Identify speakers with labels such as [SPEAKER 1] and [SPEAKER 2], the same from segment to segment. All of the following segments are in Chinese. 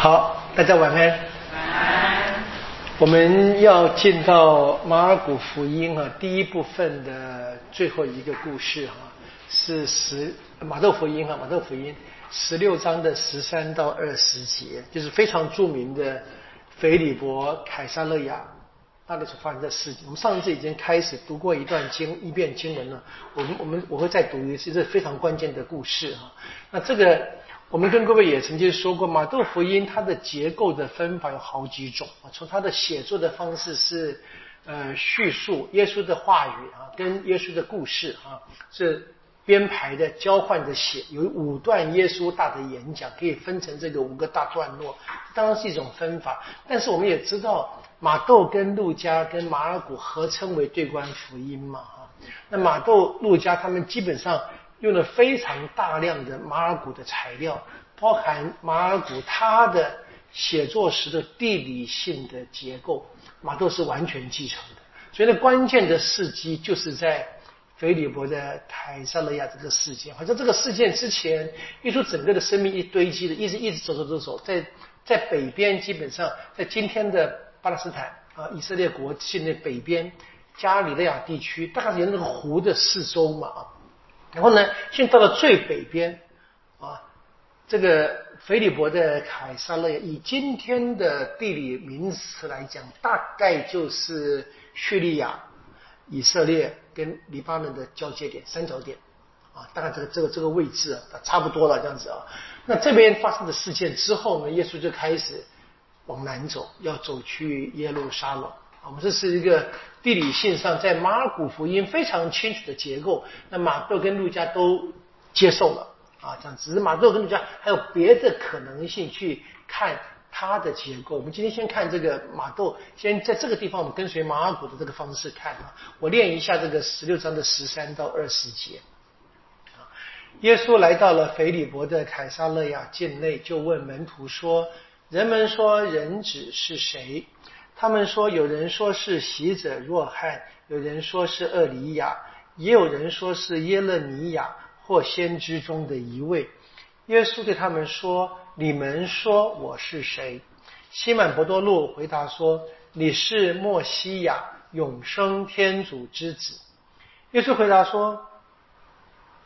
[SPEAKER 1] 好，大家晚安。晚安我们要进到马尔谷福音啊，第一部分的最后一个故事哈，是十马窦福音哈，马窦福音十六章的十三到二十节，就是非常著名的腓利伯凯撒勒亚那里所发生的事情。我们上一次已经开始读过一段经一遍经文了，我们我们我会再读一次，这是非常关键的故事哈。那这个。我们跟各位也曾经说过，马窦福音它的结构的分法有好几种啊。从它的写作的方式是，呃，叙述耶稣的话语啊，跟耶稣的故事啊，是编排的、交换的写，有五段耶稣大的演讲，可以分成这个五个大段落，当然是一种分法。但是我们也知道，马窦跟路加跟马尔谷合称为对观福音嘛，哈。那马窦、路加他们基本上。用了非常大量的马尔谷的材料，包含马尔谷他的写作时的地理性的结构，马窦是完全继承的。所以呢，关键的事迹就是在腓利伯的凯撒勒亚这个事件。好像这个事件之前，耶稣整个的生命一堆积的，一直一直走走走走，在在北边，基本上在今天的巴勒斯坦啊，以色列国境内北边加里利亚地区，大概沿那个湖的四周嘛啊。然后呢，现在到了最北边，啊，这个腓利伯的凯撒勒，以今天的地理名词来讲，大概就是叙利亚、以色列跟黎巴嫩的交界点、三角点，啊，大概这个这个这个位置啊，差不多了这样子啊。那这边发生的事件之后呢，耶稣就开始往南走，要走去耶路撒冷。我们这是一个地理性上在马尔谷福音非常清楚的结构，那马窦跟路加都接受了啊，这样只是马窦跟路加还有别的可能性去看它的结构。我们今天先看这个马窦，先在这个地方我们跟随马尔谷的这个方式看啊。我练一下这个十六章的十三到二十节。耶稣来到了腓利伯的凯撒勒亚境内，就问门徒说：“人们说人子是谁？”他们说，有人说是喜者若翰，有人说是厄里亚，也有人说是耶勒尼亚或先知中的一位。耶稣对他们说：“你们说我是谁？”西满伯多禄回答说：“你是莫西亚，永生天主之子。”耶稣回答说：“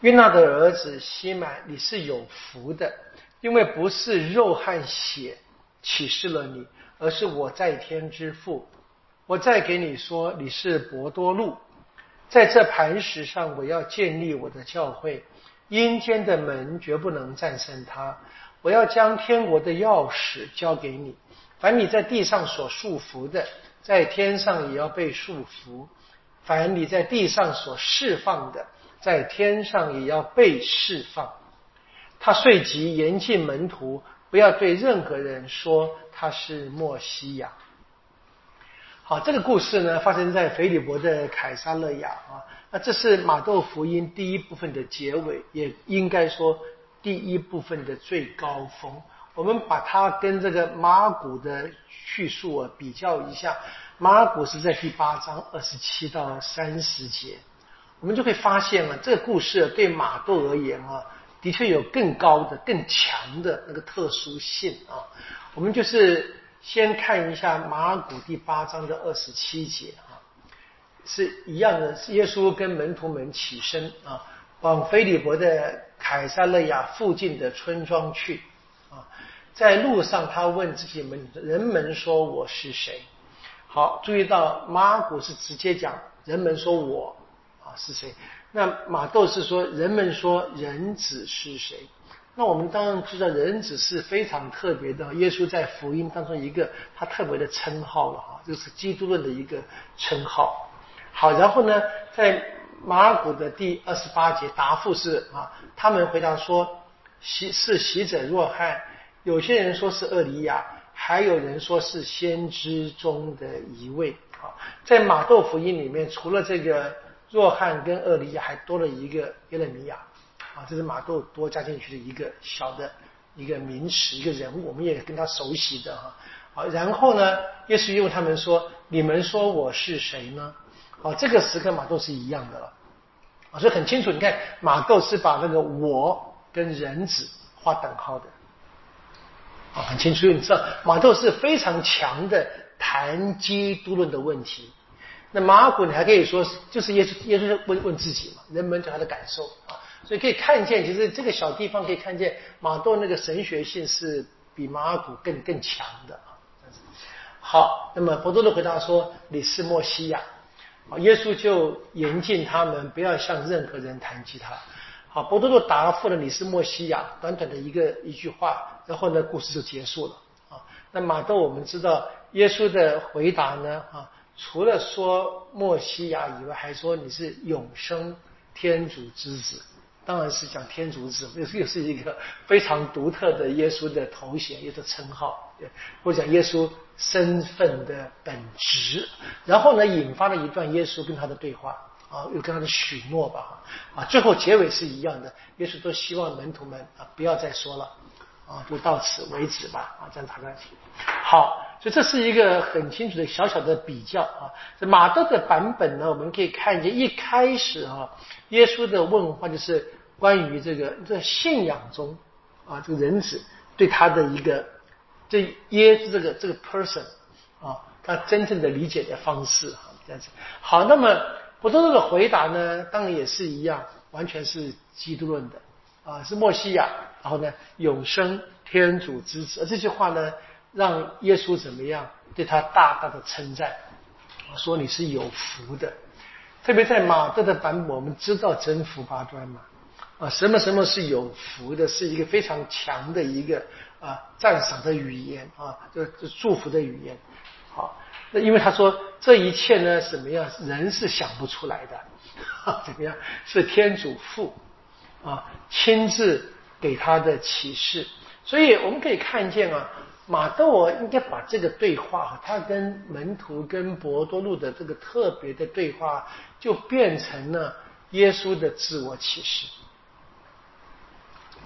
[SPEAKER 1] 约纳的儿子西满，你是有福的，因为不是肉和血启示了你。”而是我在天之父，我再给你说，你是博多禄，在这磐石上，我要建立我的教会，阴间的门绝不能战胜它。我要将天国的钥匙交给你，凡你在地上所束缚的，在天上也要被束缚；凡你在地上所释放的，在天上也要被释放。他遂即严禁门徒。不要对任何人说他是莫西亚。好，这个故事呢发生在腓利伯的凯撒勒亚啊。那这是马窦福音第一部分的结尾，也应该说第一部分的最高峰。我们把它跟这个马古的叙述啊比较一下，马古是在第八章二十七到三十节，我们就会发现啊，这个故事对马窦而言啊。的确有更高的、更强的那个特殊性啊！我们就是先看一下马古第八章的二十七节啊，是一样的，耶稣跟门徒们起身啊，往菲利伯的凯撒勒亚附近的村庄去啊，在路上他问自己门人们说我是谁？好，注意到马古是直接讲人们说我是谁？那马窦是说，人们说人子是谁？那我们当然知道，人子是非常特别的，耶稣在福音当中一个他特别的称号了哈，就是基督论的一个称号。好，然后呢，在马古的第二十八节答复是啊，他们回答说，喜是喜者若翰，有些人说是厄里亚，还有人说是先知中的一位啊。在马窦福音里面，除了这个。若翰跟厄里亚还多了一个耶勒米亚，啊，这是马窦多加进去的一个小的一个名词，一个人物，我们也跟他熟悉的哈。好，然后呢，耶稣用他们说：“你们说我是谁呢？”好，这个时刻马窦是一样的了，啊，所以很清楚。你看，马窦是把那个我跟人子画等号的，啊，很清楚。你知道，马窦是非常强的谈基督论的问题。那马古你还可以说，就是耶稣，耶稣问问自己嘛，人们对他的感受啊。所以可以看见，其实这个小地方可以看见马窦那个神学性是比马尔古更更强的啊。好，那么伯多禄回答说：“你是莫西亚。”好，耶稣就严禁他们不要向任何人谈及他。好，伯多禄答复了：“你是莫西亚。”短短的一个一句话，然后呢，故事就结束了啊。那马窦我们知道，耶稣的回答呢，啊，除了说莫西亚以外，还说你是永生天主之子。当然是讲天主子，又 又是一个非常独特的耶稣的头衔，又是称号，或者讲耶稣身份的本质。然后呢，引发了一段耶稣跟他的对话啊，又跟他的许诺吧啊，最后结尾是一样的，耶稣都希望门徒们啊不要再说了啊，就到此为止吧啊，这样谈在起。好，所以这是一个很清楚的小小的比较啊。这马窦的版本呢，我们可以看见一开始啊。耶稣的问话就是关于这个在信仰中啊，这个人子对他的一个这耶这个这个 person 啊，他真正的理解的方式啊，这样子。好，那么伯多禄的回答呢，当然也是一样，完全是基督论的啊，是墨西亚，然后呢，永生天主之子。这句话呢，让耶稣怎么样对他大大的称赞，说你是有福的。特别在马德的版本，我们知道真福八端嘛，啊，什么什么是有福的，是一个非常强的一个啊赞赏的语言啊，这这祝福的语言。好，那因为他说这一切呢，什么样人是想不出来的，怎么样是天主父啊亲自给他的启示，所以我们可以看见啊。马窦尔应该把这个对话，他跟门徒、跟博多禄的这个特别的对话，就变成了耶稣的自我启示。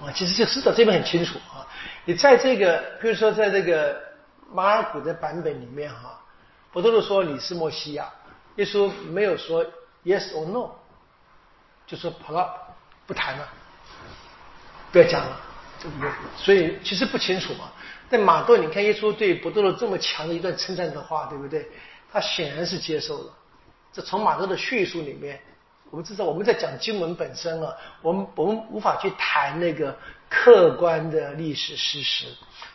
[SPEAKER 1] 啊，其实就知道这边很清楚啊。你在这个，比如说在这个马尔谷的版本里面哈，博多禄说你是墨西亚，耶稣没有说 yes or no，就说好了，不谈了，不要讲了，这个所以其实不清楚嘛。但马窦，你看耶稣对伯多禄这么强的一段称赞的话，对不对？他显然是接受了。这从马窦的叙述里面，我们知道我们在讲经文本身啊，我们我们无法去谈那个客观的历史事实。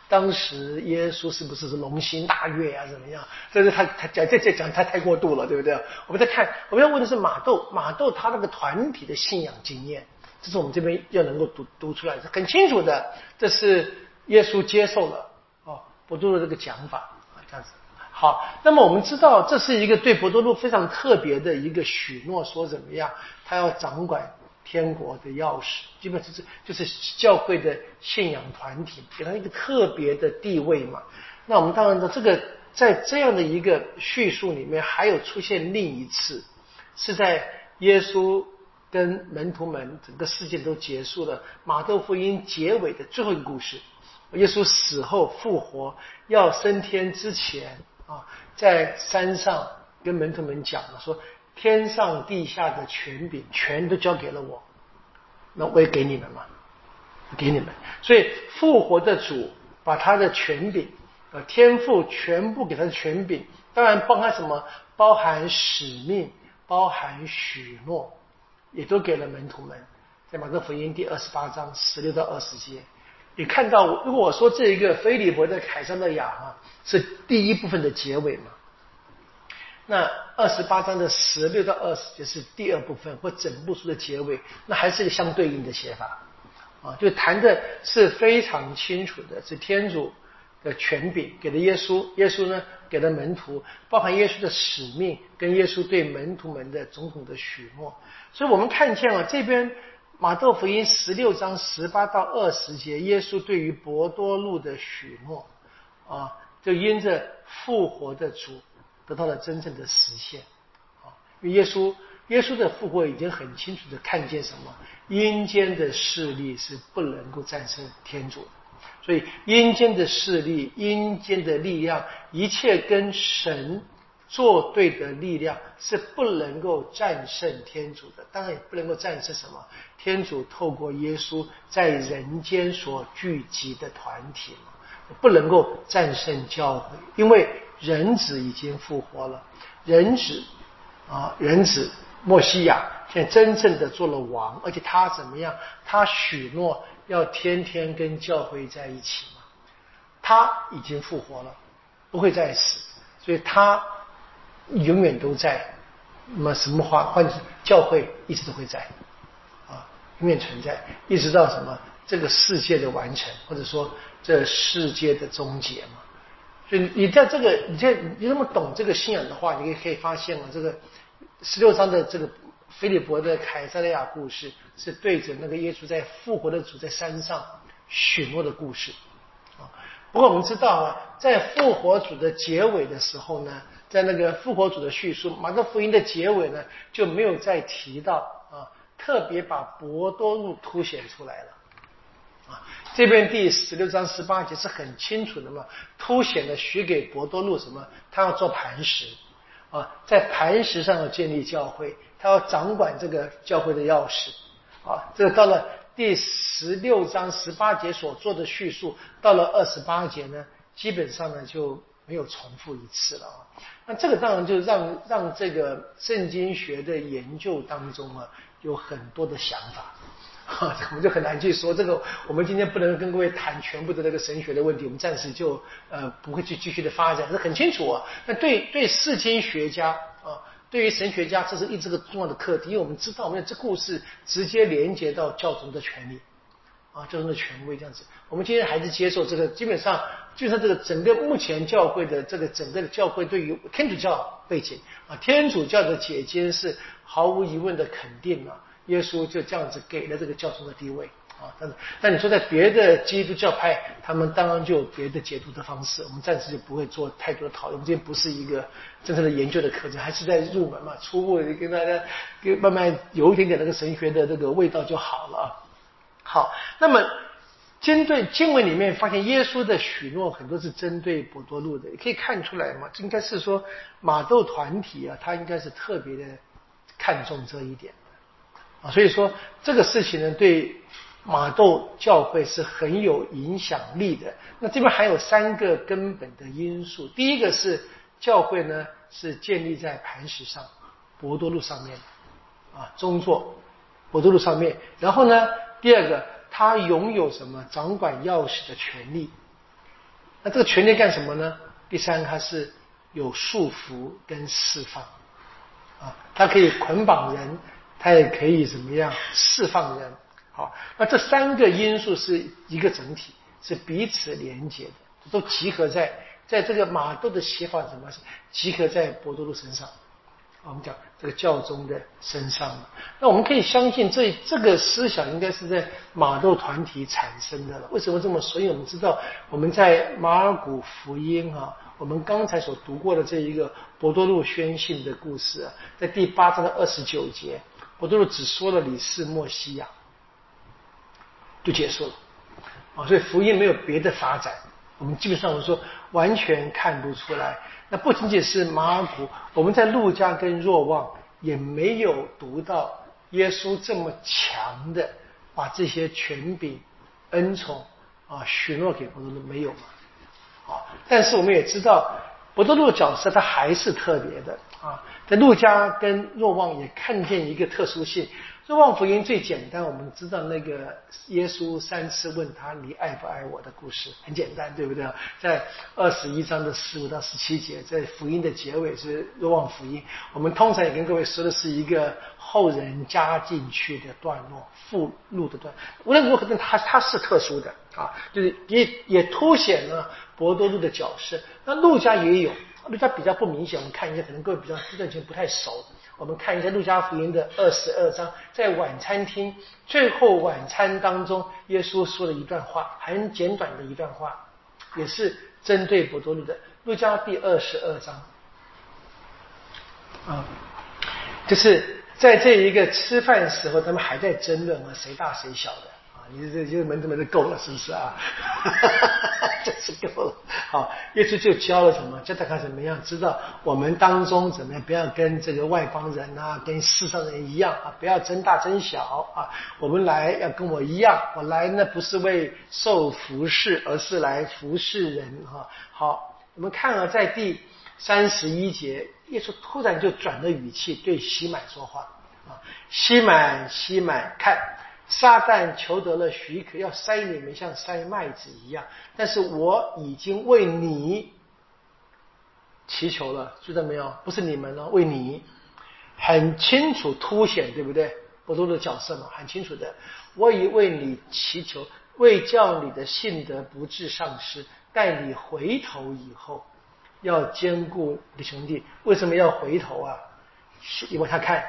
[SPEAKER 1] 当时耶稣是不是是龙心大悦啊？怎么样？这是他他讲这这讲他太过度了，对不对？我们在看，我们要问的是马窦，马窦他那个团体的信仰经验，这是我们这边要能够读读出来，是很清楚的。这是。耶稣接受了哦，伯多禄这个讲法啊，这样子好。那么我们知道，这是一个对伯多禄非常特别的一个许诺，说怎么样，他要掌管天国的钥匙，基本就是就是教会的信仰团体，给他一个特别的地位嘛。那我们当然知道，这个在这样的一个叙述里面，还有出现另一次，是在耶稣跟门徒们整个事件都结束了，马窦福音结尾的最后一个故事。耶稣死后复活，要升天之前啊，在山上跟门徒们讲了，说天上地下的权柄全都交给了我，那我也给你们嘛，给你们。所以复活的主把他的权柄，呃，天赋全部给他的权柄，当然包含什么？包含使命，包含许诺，也都给了门徒们。在马可福音第二十八章十六到二十节。你看到，如果我说这一个菲利伯的凯撒勒雅哈是第一部分的结尾嘛？那二十八章的十六到二十节是第二部分或整部书的结尾，那还是一个相对应的写法啊，就谈的是非常清楚的，是天主的权柄给了耶稣，耶稣呢给了门徒，包含耶稣的使命跟耶稣对门徒们的种种的许诺，所以我们看见了这边。马窦福音十六章十八到二十节，耶稣对于博多禄的许诺，啊，就因着复活的主得到了真正的实现，啊，因为耶稣耶稣的复活已经很清楚的看见什么，阴间的势力是不能够战胜天主的，所以阴间的势力、阴间的力量，一切跟神作对的力量是不能够战胜天主的，当然也不能够战胜什么？天主透过耶稣在人间所聚集的团体嘛，不能够战胜教会，因为人子已经复活了，人子啊，人子莫西亚现在真正的做了王，而且他怎么样？他许诺要天天跟教会在一起嘛，他已经复活了，不会再死，所以他。永远都在，那么什么话？换教会一直都会在，啊，永远存在，一直到什么这个世界的完成，或者说这世界的终结嘛。所以你在这个，你在你那么懂这个信仰的话，你也可以发现嘛，这个十六章的这个菲利伯的凯撒利亚故事，是对着那个耶稣在复活的主在山上许诺的故事。啊，不过我们知道啊，在复活主的结尾的时候呢。在那个复活主的叙述，马可福音的结尾呢，就没有再提到啊，特别把博多禄凸显出来了啊。这边第十六章十八节是很清楚的嘛，凸显了许给博多禄什么？他要做磐石啊，在磐石上要建立教会，他要掌管这个教会的钥匙啊。这个到了第十六章十八节所做的叙述，到了二十八节呢，基本上呢就。没有重复一次了啊，那这个当然就让让这个圣经学的研究当中啊有很多的想法，哈，我们就很难去说这个。我们今天不能跟各位谈全部的那个神学的问题，我们暂时就呃不会去继续的发展。是很清楚啊，那对对世经学家，对于神学家，这是一直个重要的课题，因为我们知道，我们这故事直接连接到教宗的权利。啊，教宗的权威这样子，我们今天还是接受这个，基本上就算这个整个目前教会的这个整个的教会对于天主教背景啊，天主教的解经是毫无疑问的肯定啊，耶稣就这样子给了这个教宗的地位啊，但是但你说在别的基督教派，他们当然就有别的解读的方式，我们暂时就不会做太多的讨论，这不是一个真正的研究的课程，还是在入门嘛，初步跟大家跟慢慢有一点点那个神学的那个味道就好了。好，那么针对经文里面发现耶稣的许诺很多是针对博多禄的，可以看出来嘛？应该是说马窦团体啊，他应该是特别的看重这一点啊，所以说这个事情呢，对马窦教会是很有影响力的。那这边还有三个根本的因素，第一个是教会呢是建立在磐石上，博多路上面啊，中座博多路上面，然后呢。第二个，他拥有什么掌管钥匙的权利？那这个权利干什么呢？第三，他是有束缚跟释放啊，他可以捆绑人，他也可以怎么样释放人？好，那这三个因素是一个整体，是彼此连接的，都集合在在这个马窦的写法什么？是集合在博多禄身上。我们讲这个教宗的身上，那我们可以相信这这个思想应该是在马窦团体产生的了。为什么这么说？因为我们知道我们在马尔谷福音啊，我们刚才所读过的这一个博多禄宣信的故事啊，在第八章的二十九节，博多禄只说了李氏莫西亚，就结束了啊，所以福音没有别的发展。我们基本上我们说完全看不出来。那不仅仅是马尔谷，我们在路加跟若望也没有读到耶稣这么强的把这些权柄、恩宠啊许诺给伯多禄，没有嘛？啊，但是我们也知道伯多禄的角色他还是特别的啊，在路加跟若望也看见一个特殊性。若望福音最简单，我们知道那个耶稣三次问他你爱不爱我的故事，很简单，对不对？在二十一章的十五到十七节，在福音的结尾是若望福音。我们通常也跟各位说的是一个后人加进去的段落，附录的段。无论如何，它它是特殊的啊，就是也也凸显了博多禄的角色。那路加也有，路加比较不明显。我们看一下，可能各位比较这段经不太熟。我们看一下《路加福音》的二十二章，在晚餐厅最后晚餐当中，耶稣说了一段话，很简短的一段话，也是针对博多禄的。路加第二十二章，啊，就是在这一个吃饭时候，他们还在争论啊，谁大谁小的啊？你这这门子门子够了，是不是啊？真是够了好，耶稣就教了什么？教大家怎么样知道我们当中怎么样？不要跟这个外邦人啊，跟世上人一样啊，不要争大争小啊。我们来要跟我一样，我来呢不是为受服侍，而是来服侍人哈。好，我们看了在第三十一节，耶稣突然就转了语气对西满说话啊，西满西满看。撒旦求得了许可，要塞你们像塞麦子一样，但是我已经为你祈求了，知道没有？不是你们了，为你，很清楚凸显，对不对？不多的角色嘛，很清楚的。我已为你祈求，为叫你的信德不致丧失，待你回头以后，要兼顾你的兄弟。为什么要回头啊？因为他看。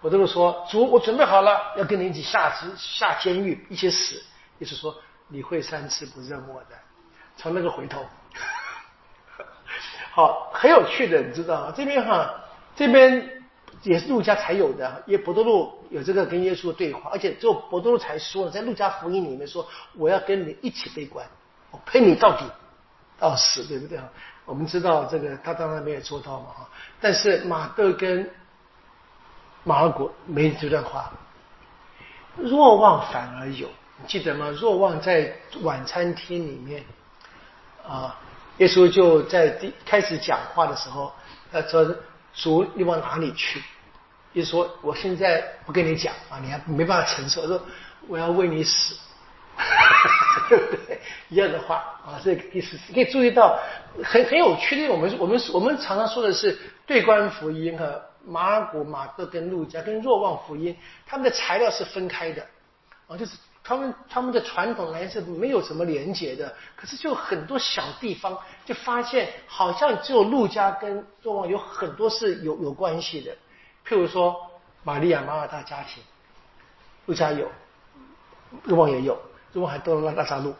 [SPEAKER 1] 我都是说，主，我准备好了，要跟你一起下监下监狱，一起死。意思说，你会三次不认我的，从那个回头。好，很有趣的，你知道吗？这边哈，这边也是路加才有的，因为伯多禄有这个跟耶稣的对话，而且只有伯多禄才说，在路加福音里面说，我要跟你一起被关，我陪你到底到死，对不对啊？我们知道这个，他当然没有做到嘛哈。但是马窦跟马尔谷没这段话，若望反而有，你记得吗？若望在晚餐厅里面，啊，耶稣就在第开始讲话的时候，他说：“主，你往哪里去？”耶稣说：“我现在不跟你讲啊，你还没办法承受。说我要为你死，对不对？一样的话啊，这个意思可以注意到很很有趣的。我们我们我们常常说的是对观福音和。马尔谷、马窦跟路加跟若望福音，他们的材料是分开的，啊，就是他们他们的传统来是没有什么连结的。可是就很多小地方，就发现好像只有路加跟若望有很多是有有关系的。譬如说，玛利亚马尔大家庭，路加有，若望也有，若望还多了拉萨路。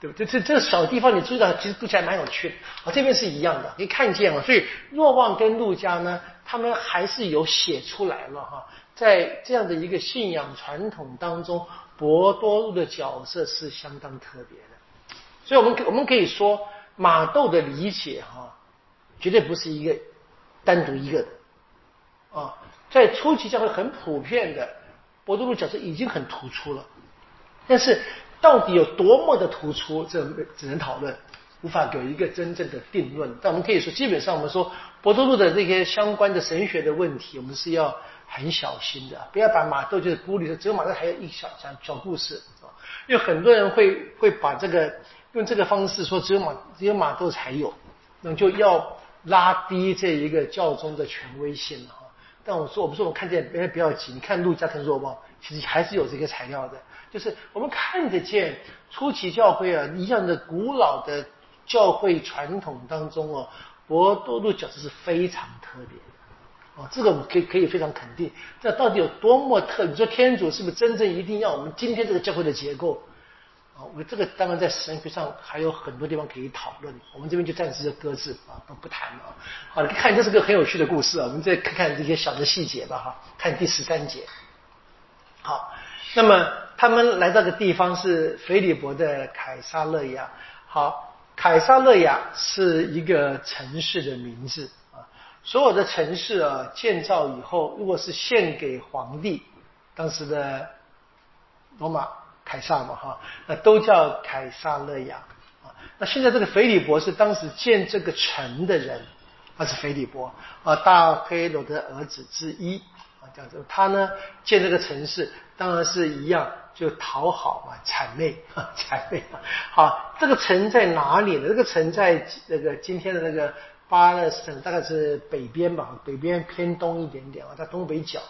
[SPEAKER 1] 对不对？这这小地方你注意到，其实读起来蛮有趣的。啊，这边是一样的，可以看见了。所以若望跟陆家呢，他们还是有写出来了哈。在这样的一个信仰传统当中，博多禄的角色是相当特别的。所以我们我们可以说，马窦的理解哈，绝对不是一个单独一个的啊。在初期教会很普遍的，博多禄角色已经很突出了，但是。到底有多么的突出？这只能讨论，无法给一个真正的定论。但我们可以说，基本上我们说博多禄的这些相关的神学的问题，我们是要很小心的，不要把马窦就是孤立的。只有马窦还有一小小小故事啊，因为很多人会会把这个用这个方式说，只有马只有马窦才有，那就要拉低这一个教宗的权威性哈。但我说，我不是我看见，别不要急，你看路加跟若望，其实还是有这个材料的。就是我们看得见初期教会啊一样的古老的教会传统当中哦，博多禄角色是非常特别的哦，这个我们可以可以非常肯定。这到底有多么特？你说天主是不是真正一定要我们今天这个教会的结构啊？我这个当然在神学上还有很多地方可以讨论，我们这边就暂时就搁置啊，不不谈了。好，了看这是个很有趣的故事啊，我们再看看这些小的细节吧哈。看第十三节，好，那么。他们来到的地方是腓利伯的凯撒勒亚。好，凯撒勒亚是一个城市的名字啊。所有的城市啊，建造以后，如果是献给皇帝，当时的罗马凯撒嘛哈，那都叫凯撒勒亚啊。那现在这个腓利伯是当时建这个城的人，他是腓利伯啊，大黑罗的儿子之一。这样子，他呢建这个城市，当然是一样，就讨好嘛，谄媚啊，谄媚。好，这个城在哪里呢？这个城在那个今天的那个巴勒斯坦，大概是北边吧，北边偏东一点点啊，在东北角。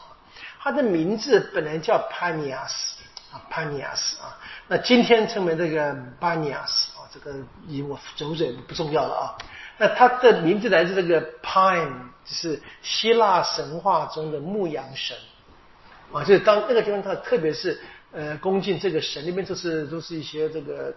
[SPEAKER 1] 它的名字本来叫帕尼亚斯啊，帕尼亚斯啊，那今天称为这个巴尼亚斯啊，这个以我走嘴不重要了啊。那它的名字来自这个 Pine，就是希腊神话中的牧羊神啊，就是当那个地方它特别是呃恭敬这个神，那边就是都是一些这个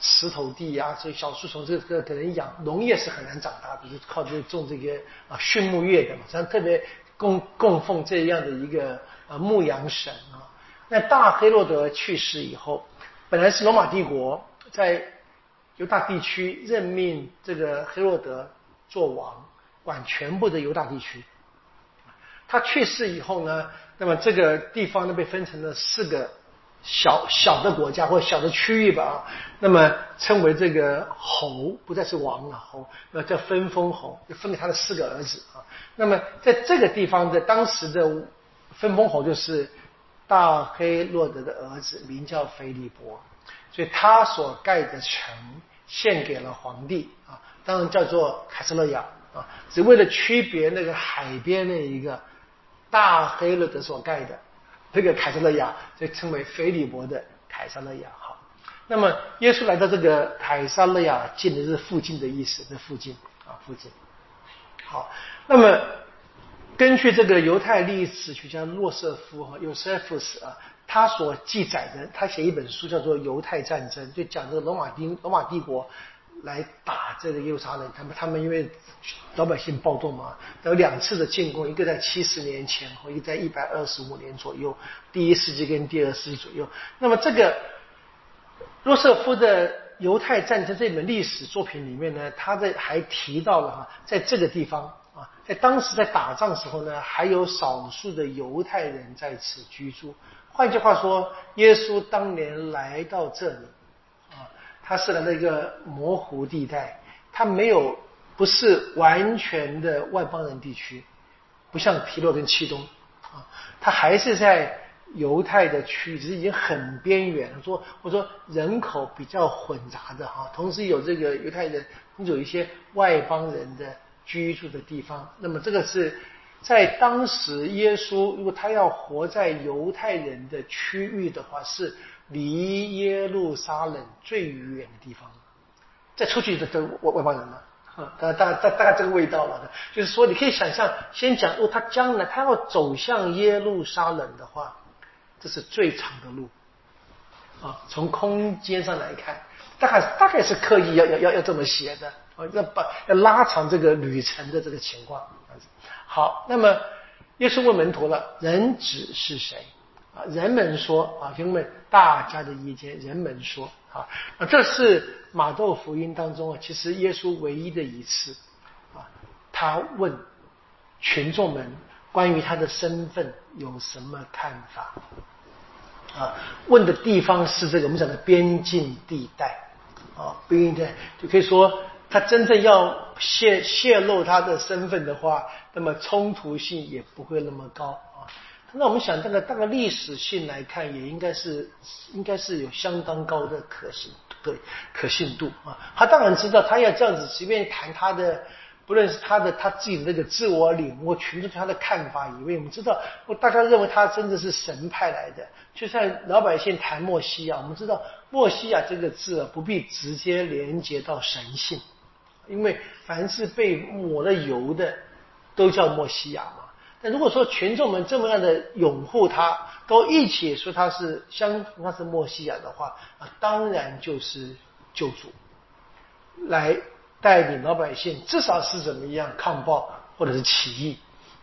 [SPEAKER 1] 石头地啊，所以小树丛这个可能养农业是很难长大的，就靠这种这个啊畜牧业的嘛，所以特别供供奉这样的一个啊牧羊神啊。那大黑洛德去世以后，本来是罗马帝国在。犹大地区任命这个黑洛德做王，管全部的犹大地区。他去世以后呢，那么这个地方呢被分成了四个小小的国家或小的区域吧，那么称为这个侯，不再是王了侯，那叫分封侯，就分给他的四个儿子啊。那么在这个地方的当时的分封侯就是大黑洛德的儿子，名叫菲利伯，所以他所盖的城献给了皇帝啊，当然叫做凯撒勒亚啊，只为了区别那个海边那一个。大黑勒德所盖的这个凯撒勒亚，就称为腓利伯的凯撒勒亚。好，那么耶稣来到这个凯撒勒亚，近的是附近的意思，这附近啊，附近。好，那么根据这个犹太历史学家洛瑟夫哈 （Josephus） 啊，他所记载的，他写一本书叫做《犹太战争》，就讲这个罗马帝罗马帝国。来打这个耶路撒冷，他们他们因为老百姓暴动嘛，有两次的进攻，一个在七十年前，一个在一百二十五年左右，第一世纪跟第二世纪左右。那么这个洛瑟夫的犹太战争这本历史作品里面呢，他在还提到了哈，在这个地方啊，在当时在打仗时候呢，还有少数的犹太人在此居住。换句话说，耶稣当年来到这里。啊，他是来到一个模糊地带，他没有不是完全的外邦人地区，不像提洛跟契东啊，他还是在犹太的区域，只是已经很边缘，说我说人口比较混杂的哈，同时有这个犹太人，有一些外邦人的居住的地方。那么这个是在当时耶稣如果他要活在犹太人的区域的话是。离耶路撒冷最远的地方，再出去的都外外邦人了，啊，大大大大概这个味道了。就是说，你可以想象，先讲，如果他将来他要走向耶路撒冷的话，这是最长的路，啊，从空间上来看，大概大概是刻意要要要要这么写的，啊，要把要拉长这个旅程的这个情况。好，那么耶稣问门徒了，人子是谁？啊，人们说啊，兄弟们，大家的意见，人们说啊，这是马窦福音当中啊，其实耶稣唯一的一次啊，他问群众们关于他的身份有什么看法啊？问的地方是这个我们讲的边境地带啊，边境地带就可以说，他真正要泄泄露他的身份的话，那么冲突性也不会那么高啊。那我们想，这个大概历史性来看，也应该是应该是有相当高的可信可可信度啊。他当然知道，他要这样子随便谈他的，不论是他的他自己的那个自我领悟，群众对他的看法，以为我们知道，大家认为他真的是神派来的。就像老百姓谈墨西亚，我们知道墨西亚这个字啊不必直接连接到神性，因为凡是被抹了油的，都叫墨西亚嘛。那如果说群众们这么样的拥护他，都一起说他是相他是墨西亚的话，啊，当然就是救主，来带领老百姓，至少是怎么样抗暴或者是起义，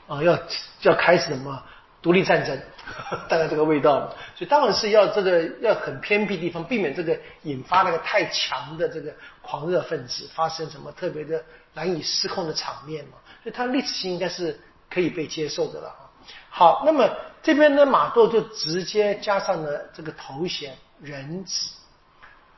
[SPEAKER 1] 啊，要要开始什么独立战争，大概这个味道。所以当然是要这个要很偏僻地方，避免这个引发那个太强的这个狂热分子发生什么特别的难以失控的场面嘛。所以它历史性应该是。可以被接受的了好，那么这边呢，马窦就直接加上了这个头衔“人子”。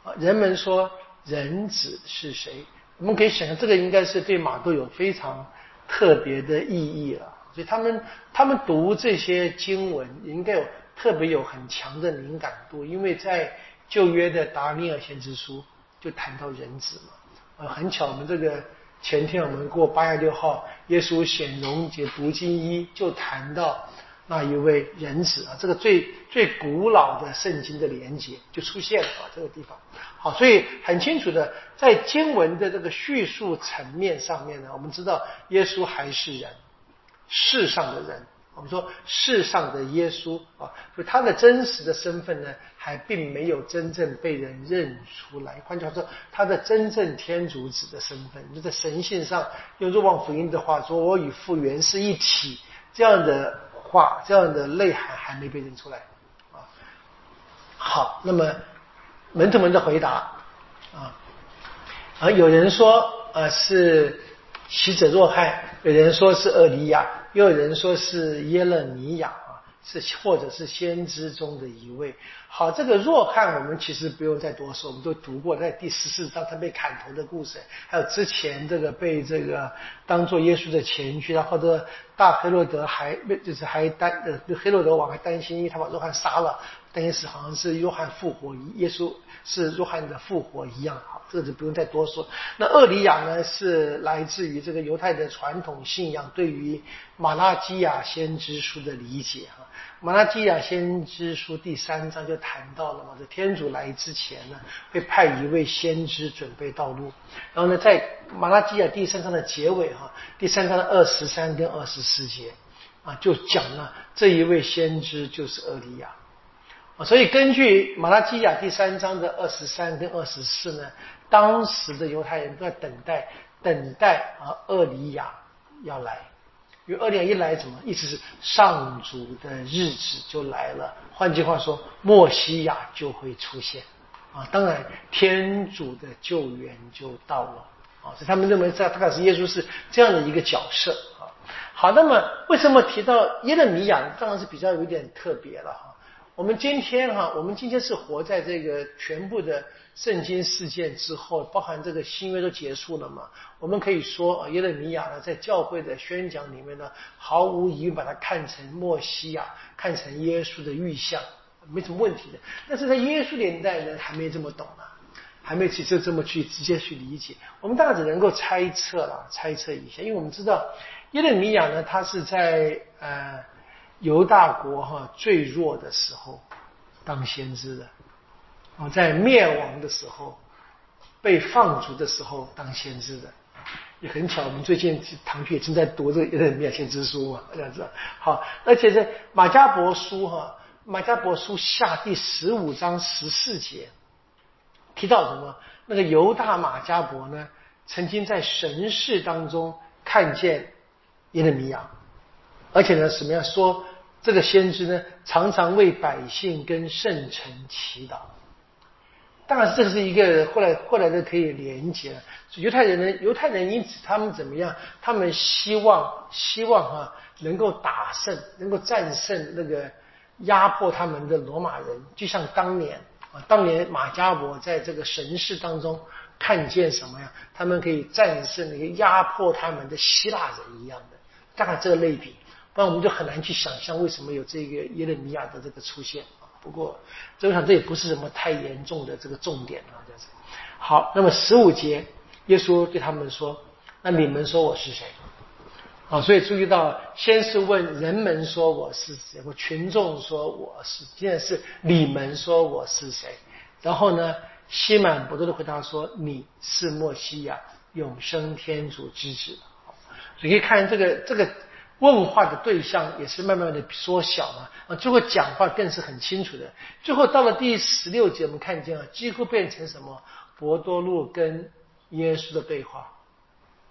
[SPEAKER 1] 啊，人们说人子是谁？我们可以想象，这个应该是对马窦有非常特别的意义了。所以他们他们读这些经文，应该有特别有很强的敏感度，因为在旧约的达尼尔先知书就谈到人子嘛。啊，很巧，我们这个。前天我们过八月六号，耶稣显荣节读经一就谈到那一位人子啊，这个最最古老的圣经的连接就出现了啊，这个地方好，所以很清楚的在经文的这个叙述层面上面呢，我们知道耶稣还是人，世上的人。我们说世上的耶稣啊，就他的真实的身份呢，还并没有真正被人认出来。换句话说，他的真正天主子的身份，就在神性上，用若望福音的话说：“我与父原是一体。”这样的话，这样的内涵还没被认出来啊。好，那么门徒们的回答啊，而有人说呃是喜者若翰，有人说是厄利亚，又有人说是耶勒尼亚啊。是，或者是先知中的一位。好，这个若汉，我们其实不用再多说，我们都读过，在第十四章他被砍头的故事，还有之前这个被这个当做耶稣的前驱，然后的大黑洛德还就是还担呃黑洛德王还担心他把约翰杀了，担心是好像是约翰复活，耶稣是约翰的复活一样。好，这个就不用再多说。那厄里亚呢，是来自于这个犹太的传统信仰对于马拉基亚先知书的理解哈。马拉基亚先知书第三章就谈到了嘛，这天主来之前呢，会派一位先知准备道路。然后呢，在马拉基亚第三章的结尾哈，第三章的二十三跟二十四节啊，就讲了这一位先知就是厄利亚啊。所以根据马拉基亚第三章的二十三跟二十四呢，当时的犹太人都在等待，等待啊，厄里亚要来。因为二点一来，怎么意思是上主的日子就来了？换句话说，墨西亚就会出现啊！当然，天主的救援就到了啊！所以他们认为，在大概是耶稣是这样的一个角色啊。好，那么为什么提到耶勒米亚？当然是比较有点特别了哈。我们今天哈，我们今天是活在这个全部的。圣经事件之后，包含这个新约都结束了嘛？我们可以说，耶利米亚呢，在教会的宣讲里面呢，毫无疑问把它看成墨西亚，看成耶稣的预象，没什么问题的。但是在耶稣年代呢，还没这么懂啊，还没去就这么去直接去理解。我们大概只能够猜测了，猜测一下，因为我们知道耶利米亚呢，他是在呃犹大国哈最弱的时候当先知的。啊，在灭亡的时候，被放逐的时候当先知的，也很巧。我们最近唐也正在读这个《灭先知书》嘛，这样子。好，而且在马加伯书哈，马加伯书下第十五章十四节提到什么？那个犹大马加伯呢，曾经在神事当中看见耶勒米亚，而且呢，什么样说这个先知呢，常常为百姓跟圣臣祈祷。当然，这是一个后来后来的可以连接。犹太人呢，犹太人因此他们怎么样？他们希望希望啊能够打胜，能够战胜那个压迫他们的罗马人，就像当年啊，当年马加伯在这个神事当中看见什么呀？他们可以战胜那个压迫他们的希腊人一样的，大概这个类比，不然我们就很难去想象为什么有这个耶勒米亚的这个出现。不过，这我想这也不是什么太严重的这个重点啊，这样子。好，那么十五节，耶稣对他们说：“那你们说我是谁？”好，所以注意到，先是问人们说我是谁，或群众说我是，现在是你们说我是谁。然后呢，西满伯多的回答说：“你是莫西亚，永生天主之子。”所以可以看这个这个。问话的对象也是慢慢的缩小嘛，啊，最后讲话更是很清楚的。最后到了第十六节，我们看见啊，几乎变成什么？博多禄跟耶稣的对话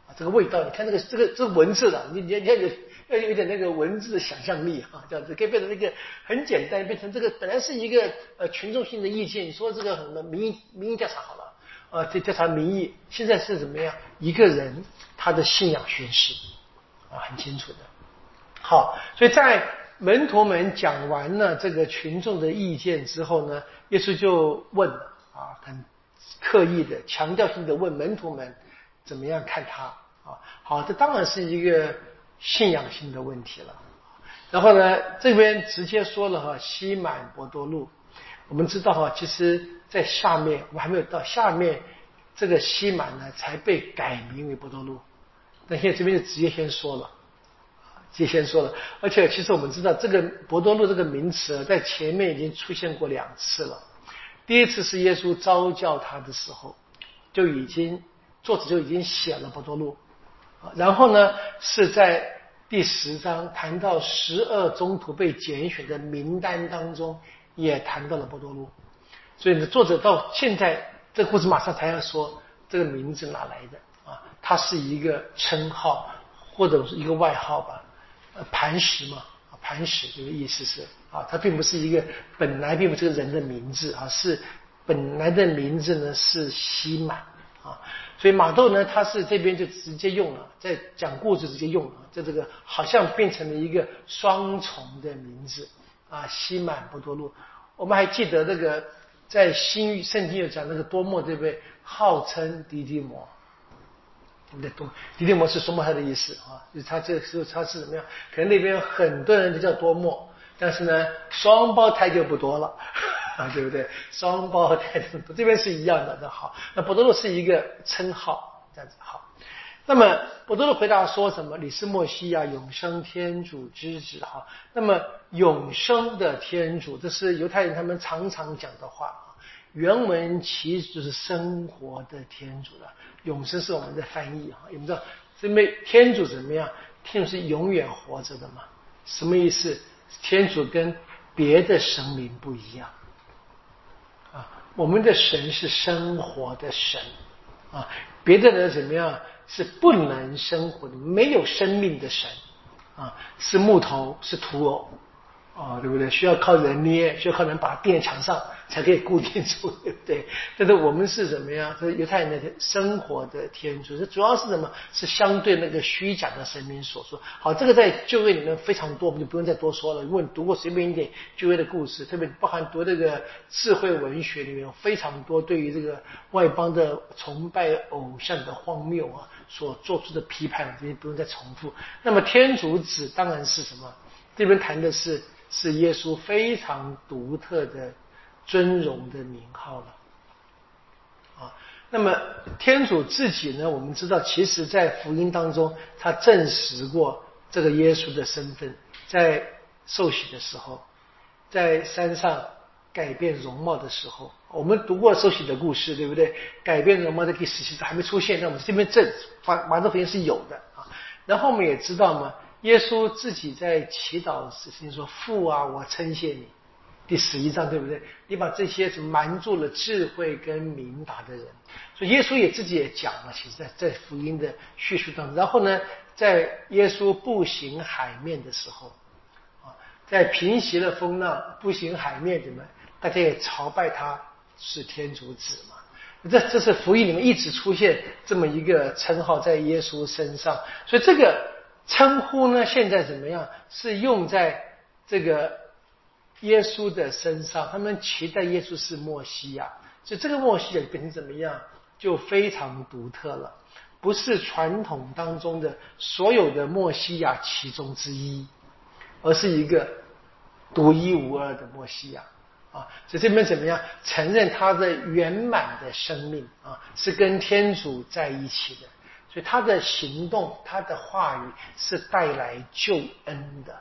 [SPEAKER 1] 啊，这个味道，你看这个这个这文字的，你你你要有要有点那个文字的想象力啊，这样子可以变成一个很简单，变成这个本来是一个呃群众性的意见，你说这个什么民意民意调查好了，啊，这调查民意，现在是怎么样？一个人他的信仰宣誓啊，很清楚的。好，所以在门徒们讲完了这个群众的意见之后呢，耶稣就问啊，很刻意的、强调性的问门徒们怎么样看他啊？好，这当然是一个信仰性的问题了。然后呢，这边直接说了哈，西满博多禄，我们知道哈，其实在下面我们还没有到下面，这个西满呢才被改名为博多禄，那现在这边就直接先说了。就先说了，而且其实我们知道，这个博多禄这个名词在前面已经出现过两次了。第一次是耶稣召叫他的时候，就已经作者就已经写了博多禄。然后呢，是在第十章谈到十二宗徒被拣选的名单当中，也谈到了博多禄。所以呢，作者到现在这故事马上才要说这个名字哪来的啊？它是一个称号或者是一个外号吧。呃，磐石嘛，磐石这个意思是啊，它并不是一个本来并不是个人的名字啊，是本来的名字呢是西满啊，所以马窦呢，他是这边就直接用了，在讲故事直接用了，在这个好像变成了一个双重的名字啊，西满波多禄。我们还记得那个在新圣经有讲那个多莫对不对？号称迪迪摩，你的？多迪迪摩是双胞胎的意思啊，就他这个时候他是怎么样？可能那边很多人都叫多莫，但是呢，双胞胎就不多了。对不对？双胞胎这边是一样的，那好，那伯多禄是一个称号，这样子好。那么伯多禄回答说什么？你是莫西亚，永生天主之子，哈。那么永生的天主，这是犹太人他们常常讲的话。原文其实就是生活的天主了，永生是我们的翻译啊。你们知道，因为天主怎么样？天主是永远活着的嘛？什么意思？天主跟别的神明不一样啊。我们的神是生活的神，啊，别的人怎么样是不能生活的，没有生命的神，啊，是木头，是土偶。哦，对不对？需要靠人捏，需要靠人把它钉在墙上，才可以固定住，对 不对？但是我们是怎么样？是犹太人的生活的天主，这主要是什么？是相对那个虚假的神明所说。好，这个在旧约里面非常多，我们就不用再多说了。如果你读过随便一点旧约的故事，特别包含读这个智慧文学里面有非常多对于这个外邦的崇拜偶像的荒谬啊，所做出的批判，这些不用再重复。那么天主子当然是什么？这边谈的是。是耶稣非常独特的尊荣的名号了，啊，那么天主自己呢？我们知道，其实在福音当中，他证实过这个耶稣的身份，在受洗的时候，在山上改变容貌的时候，我们读过受洗的故事，对不对？改变容貌的第十七章还没出现，那我们这边证马马太福音是有的啊。然后我们也知道嘛。耶稣自己在祈祷时，先说：“父啊，我称谢你。”第十一章对不对？你把这些瞒住了智慧跟明达的人，所以耶稣也自己也讲了。其实，在在福音的叙述当中，然后呢，在耶稣步行海面的时候，啊，在平息了风浪、步行海面怎么？大家也朝拜他是天主子嘛？这这是福音里面一直出现这么一个称号在耶稣身上，所以这个。称呼呢？现在怎么样？是用在这个耶稣的身上。他们期待耶稣是墨西亚，所以这个墨西亚变成怎么样？就非常独特了，不是传统当中的所有的墨西亚其中之一，而是一个独一无二的墨西亚啊！所以这边怎么样？承认他的圆满的生命啊，是跟天主在一起的。所以他的行动，他的话语是带来救恩的。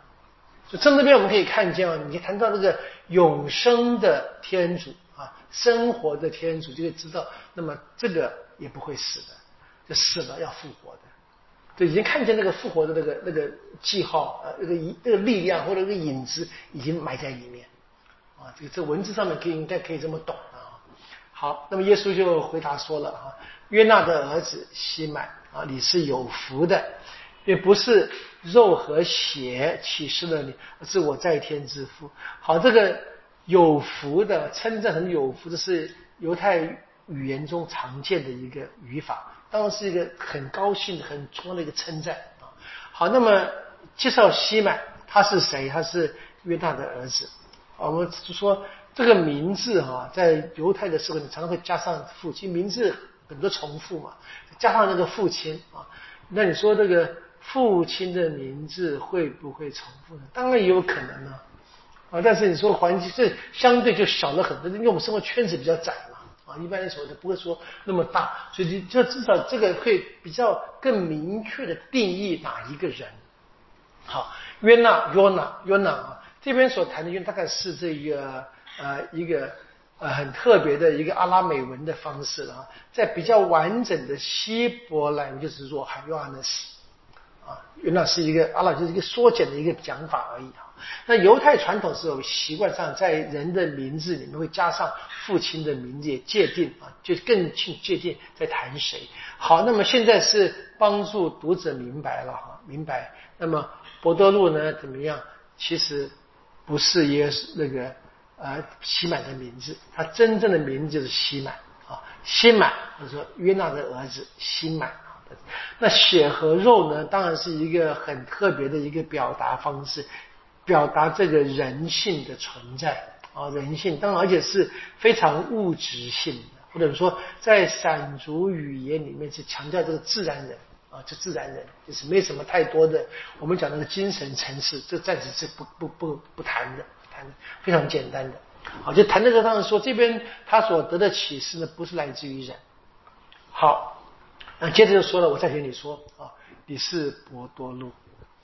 [SPEAKER 1] 就从这边我们可以看见啊，你谈到这个永生的天主啊，生活的天主，就会知道，那么这个也不会死的，就死了要复活的。就已经看见那个复活的那个那个记号啊，那个一那个力量或者那个影子已经埋在里面啊。这个这文字上面可以应该可以这么懂啊。好，那么耶稣就回答说了啊，约纳的儿子西满。啊，你是有福的，也不是肉和血启示了你，是我在天之父。好，这个有福的称赞很有福，这是犹太语言中常见的一个语法，当然是一个很高兴、很充的一个称赞啊。好，那么介绍西满，他是谁？他是约大的儿子。我们就说这个名字哈，在犹太的时候，你常常会加上父亲名字。很多重复嘛，加上那个父亲啊，那你说这个父亲的名字会不会重复呢？当然也有可能呢，啊，但是你说环境这相对就小了很多，因为我们生活圈子比较窄嘛，啊，一般人说的不会说那么大，所以就至少这个会比较更明确的定义哪一个人。好，约纳约纳约纳啊，这边所谈的约大概是这个呃一个。呃，很特别的一个阿拉美文的方式了啊，在比较完整的希伯来文就是若翰约翰的死啊，原来是一个阿拉就是一个缩减的一个讲法而已啊。那犹太传统是有习惯上在人的名字里面会加上父亲的名字界定啊，就更去界定在谈谁。好，那么现在是帮助读者明白了哈，明白。那么博多禄呢怎么样？其实不是耶稣那个。呃，西满的名字，他真正的名字就是西满啊。心满，或者说约纳的儿子心满。那血和肉呢，当然是一个很特别的一个表达方式，表达这个人性的存在啊，人性当然而且是非常物质性的，或者说在散族语言里面是强调这个自然人啊，这自然人就是没什么太多的我们讲那个精神层次，这暂时是不不不不谈的，谈的非常简单的。好，就谈的时候，当然说这边他所得的启示呢，不是来自于人。好，那接着就说了，我再给你说啊，你是博多禄，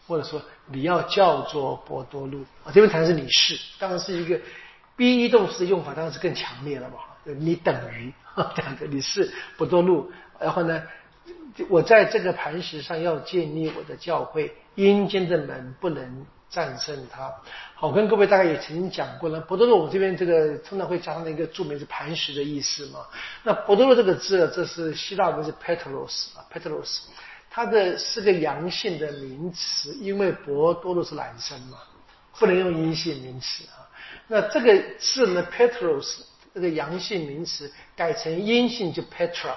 [SPEAKER 1] 或者说你要叫做博多禄啊。这边谈的是你是，当然是一个 be 动词的用法，当然是更强烈了嘛。你等于 这样的，你是博多禄，然后呢，我在这个磐石上要建立我的教会，阴间的门不能。战胜他，好，我跟各位大概也曾经讲过了。博多洛，我这边这个通常会加上一个著名是磐石的意思嘛。那博多洛这个字，这是希腊文是 Petros 啊，Petros，它的是个阳性的名词，因为博多洛是男生嘛，不能用阴性名词啊。那这个字呢，Petros 这个阳性名词改成阴性就 Petra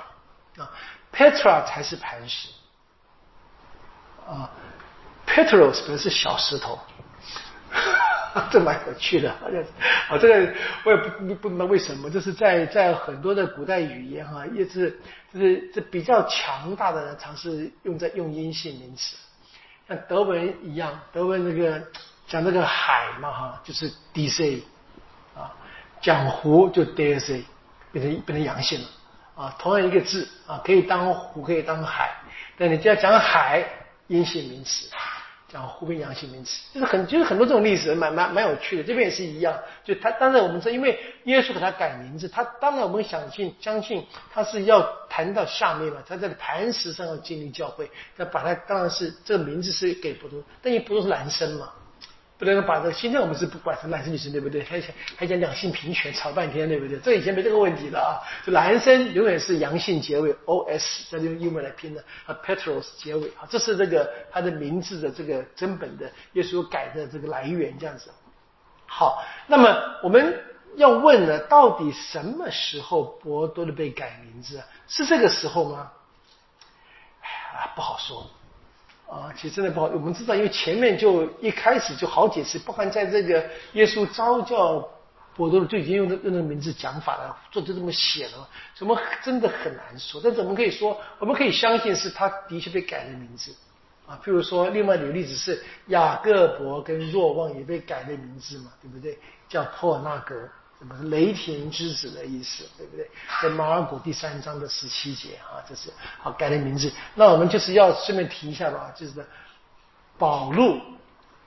[SPEAKER 1] 啊，Petra 才是磐石啊。Petros 本是小石头，这蛮有趣的，好像啊，这个我也不不不明白为什么，就是在在很多的古代语言哈，也是就是这比较强大的人尝试用在用阴性名词，像德文一样，德文那个讲那个海嘛哈，就是 d c 啊，讲湖就 d c 变成变成阳性了。啊，同样一个字啊，可以当湖可以当海，但你就要讲海阴性名词。讲湖边阳性名词，就是很就是很多这种例子，蛮蛮蛮有趣的。这边也是一样，就他当然我们说，因为耶稣给他改名字，他当然我们相信相信他是要谈到下面嘛，他在磐石上要建立教会，那把他当然是这个名字是给不多，但也不都是男生嘛。不能把这，现在我们是不管是男生女生，对不对？还还讲两性平权，吵半天，对不对？这以前没这个问题的啊。就男生永远是阳性结尾，O S，再用英文来拼的啊，Petros 结尾啊，这是这个他的名字的这个真本的耶稣改的这个来源，这样子。好，那么我们要问呢，到底什么时候博多的被改名字啊？是这个时候吗？哎呀，不好说。啊，其实真的不好。我们知道，因为前面就一开始就好几次，包含在这个耶稣招教伯多禄就已经用用那个名字讲法了，做就这么写了，怎么真的很难说。但怎么可以说，我们可以相信是他的确被改了名字啊。譬如说，另外一个例子是雅各伯跟若望也被改了名字嘛，对不对？叫托尔纳格。什么雷霆之子的意思，对不对？在马尔谷第三章的十七节啊，这是好改了名字。那我们就是要顺便提一下吧，就是保禄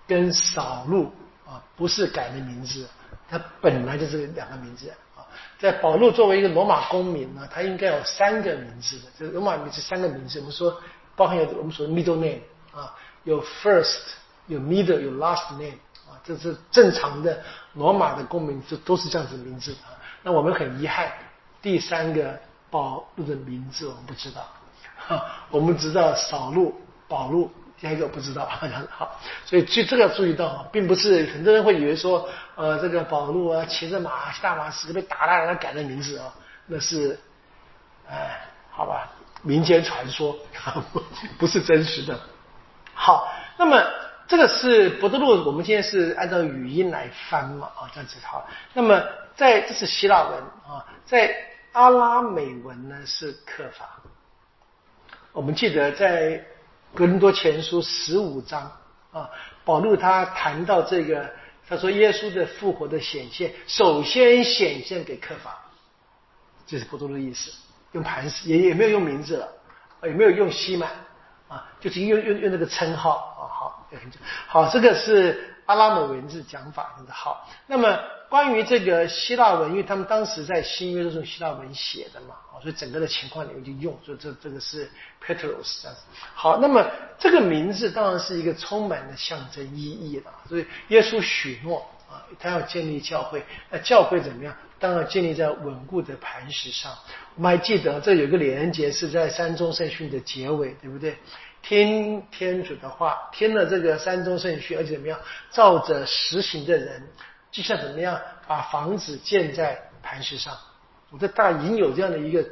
[SPEAKER 1] 跟扫禄啊，不是改的名字，它本来就是两个名字啊。在保禄作为一个罗马公民呢，他应该有三个名字的，就是罗马名字三个名字。我们说包含有我们说 middle name 啊，有 first，有 middle，有 last name。这是正常的罗马的公民，就都是这样子名字啊。那我们很遗憾，第三个保禄的名字我们不知道，哈 我们知道扫路、保禄，下一个不知道。好，所以这这个要注意到啊，并不是很多人会以为说，呃，这个保禄啊骑着马大马士革被打烂了，改的名字啊，那是，哎，好吧，民间传说，不是真实的。好，那么。这个是博德禄，我们今天是按照语音来翻嘛啊，这样子好。那么在这是希腊文啊，在阿拉美文呢是克法。我们记得在格林多前书十五章啊，保禄他谈到这个，他说耶稣的复活的显现，首先显现给克法，这是博德禄的意思，用磐石也也没有用名字了，也没有用西满啊，就是用用用那个称号，好。好，这个是阿拉美文字讲法的，好。那么关于这个希腊文，因为他们当时在新约都是用希腊文写的嘛，所以整个的情况里面就用，所以这这个是 Petros 这样子。好，那么这个名字当然是一个充满了象征意义的，所以耶稣许诺啊，他要建立教会，那教会怎么样？当然建立在稳固的磐石上。我们还记得这有个连结是在三中圣训的结尾，对不对？听天主的话，听了这个山中圣训，而且怎么样，照着实行的人，就像怎么样把房子建在磐石上，我这大已经有这样的一个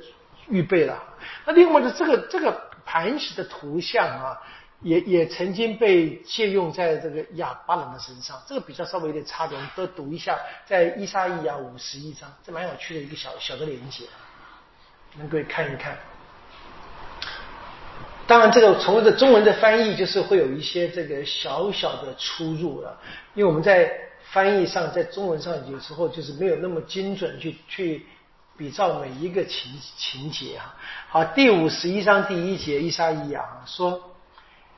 [SPEAKER 1] 预备了。那另外的这个这个磐石的图像啊，也也曾经被借用在这个亚巴郎的身上。这个比较稍微有点差别，我们都读一下，在伊莎伊亚五十一章，这蛮有趣的一个小小的连接，能各位看一看。当然，这个从的中文的翻译就是会有一些这个小小的出入了，因为我们在翻译上，在中文上有时候就是没有那么精准去去比照每一个情情节啊。好，第五十一章第一节，伊莎伊亚说：“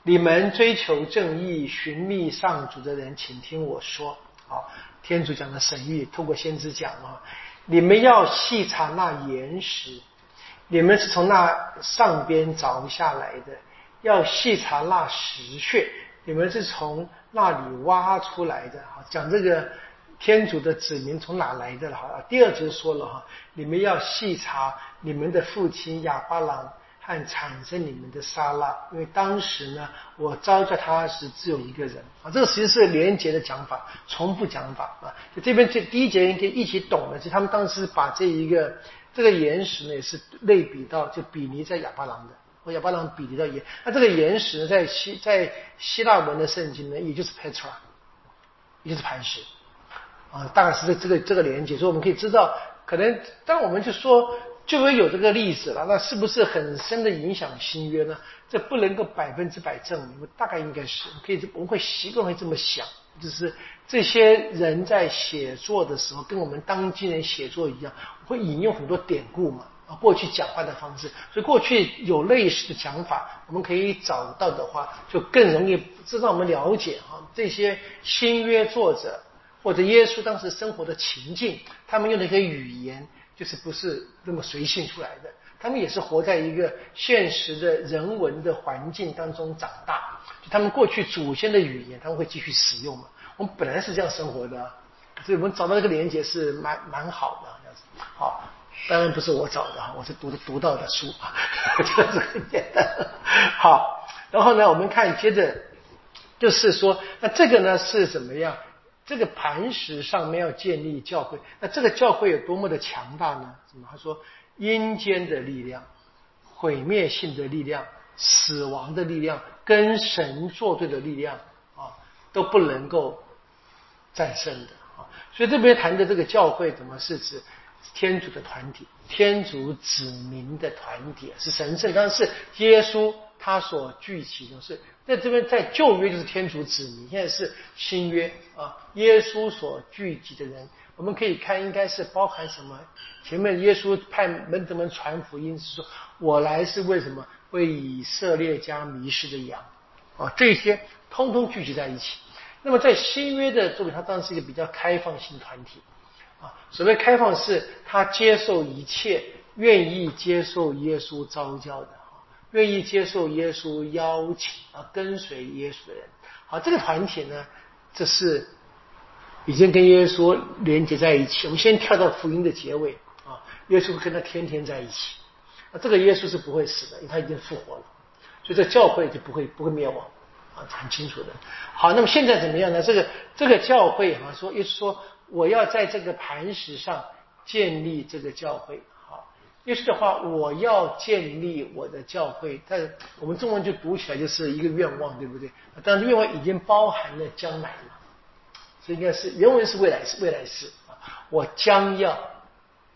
[SPEAKER 1] 你们追求正义、寻觅上主的人，请听我说。好，天主讲的神谕，透过先知讲啊，你们要细查那岩石。”你们是从那上边凿下来的，要细查那石穴。你们是从那里挖出来的。哈，讲这个天主的子民从哪来的了？哈，第二节说了哈，你们要细查你们的父亲亚巴郎和产生你们的沙拉，因为当时呢，我招叫他时只有一个人。啊，这个其实是连结的讲法，重复讲法啊。就这边这第一节应该一起懂的，就他们当时把这一个。这个岩石呢，也是类比到就比尼在亚巴郎的，和亚巴郎比尼到岩。那这个岩石呢，在希在希腊文的圣经呢，也就是 Petra，也就是磐石啊，大概是这这个这个连接。所以我们可以知道，可能当我们就说就会有这个例子了，那是不是很深的影响新约呢？这不能够百分之百证明，大概应该是可以，我们会习惯会这么想。就是这些人在写作的时候，跟我们当今人写作一样，会引用很多典故嘛，啊，过去讲话的方式，所以过去有类似的讲法，我们可以找到的话，就更容易知道我们了解哈这些新约作者或者耶稣当时生活的情境，他们用的一些语言，就是不是那么随性出来的，他们也是活在一个现实的人文的环境当中长大。就他们过去祖先的语言，他们会继续使用嘛？我们本来是这样生活的，所以我们找到这个连接是蛮蛮好的样子。好，当然不是我找的哈，我是读的读到的书，就是很简单。好，然后呢，我们看接着就是说，那这个呢是怎么样？这个磐石上面要建立教会，那这个教会有多么的强大呢？怎么他说阴间的力量、毁灭性的力量、死亡的力量？跟神作对的力量啊，都不能够战胜的啊。所以这边谈的这个教会，怎么是指天主的团体，天主子民的团体是神圣，但是耶稣他所聚集的是在这边在旧约就是天主子民，现在是新约啊，耶稣所聚集的人，我们可以看应该是包含什么？前面耶稣派门徒们传福音是说，我来是为什么？为以色列家迷失的羊啊，这些通通聚集在一起。那么在新约的作品，它当然是一个比较开放性团体啊。所谓开放，是他接受一切，愿意接受耶稣召教的啊，愿意接受耶稣邀请啊，跟随耶稣的人。好，这个团体呢，这是已经跟耶稣连接在一起。我们先跳到福音的结尾啊，耶稣跟他天天在一起。这个耶稣是不会死的，因为他已经复活了，所以这教会就不会不会灭亡啊，很清楚的。好，那么现在怎么样呢？这个这个教会啊，说耶稣说我要在这个磐石上建立这个教会。好，耶稣的话，我要建立我的教会。但我们中文就读起来就是一个愿望，对不对？但是愿望已经包含了将来了，所以应该是原文是未来式，未来式啊，我将要。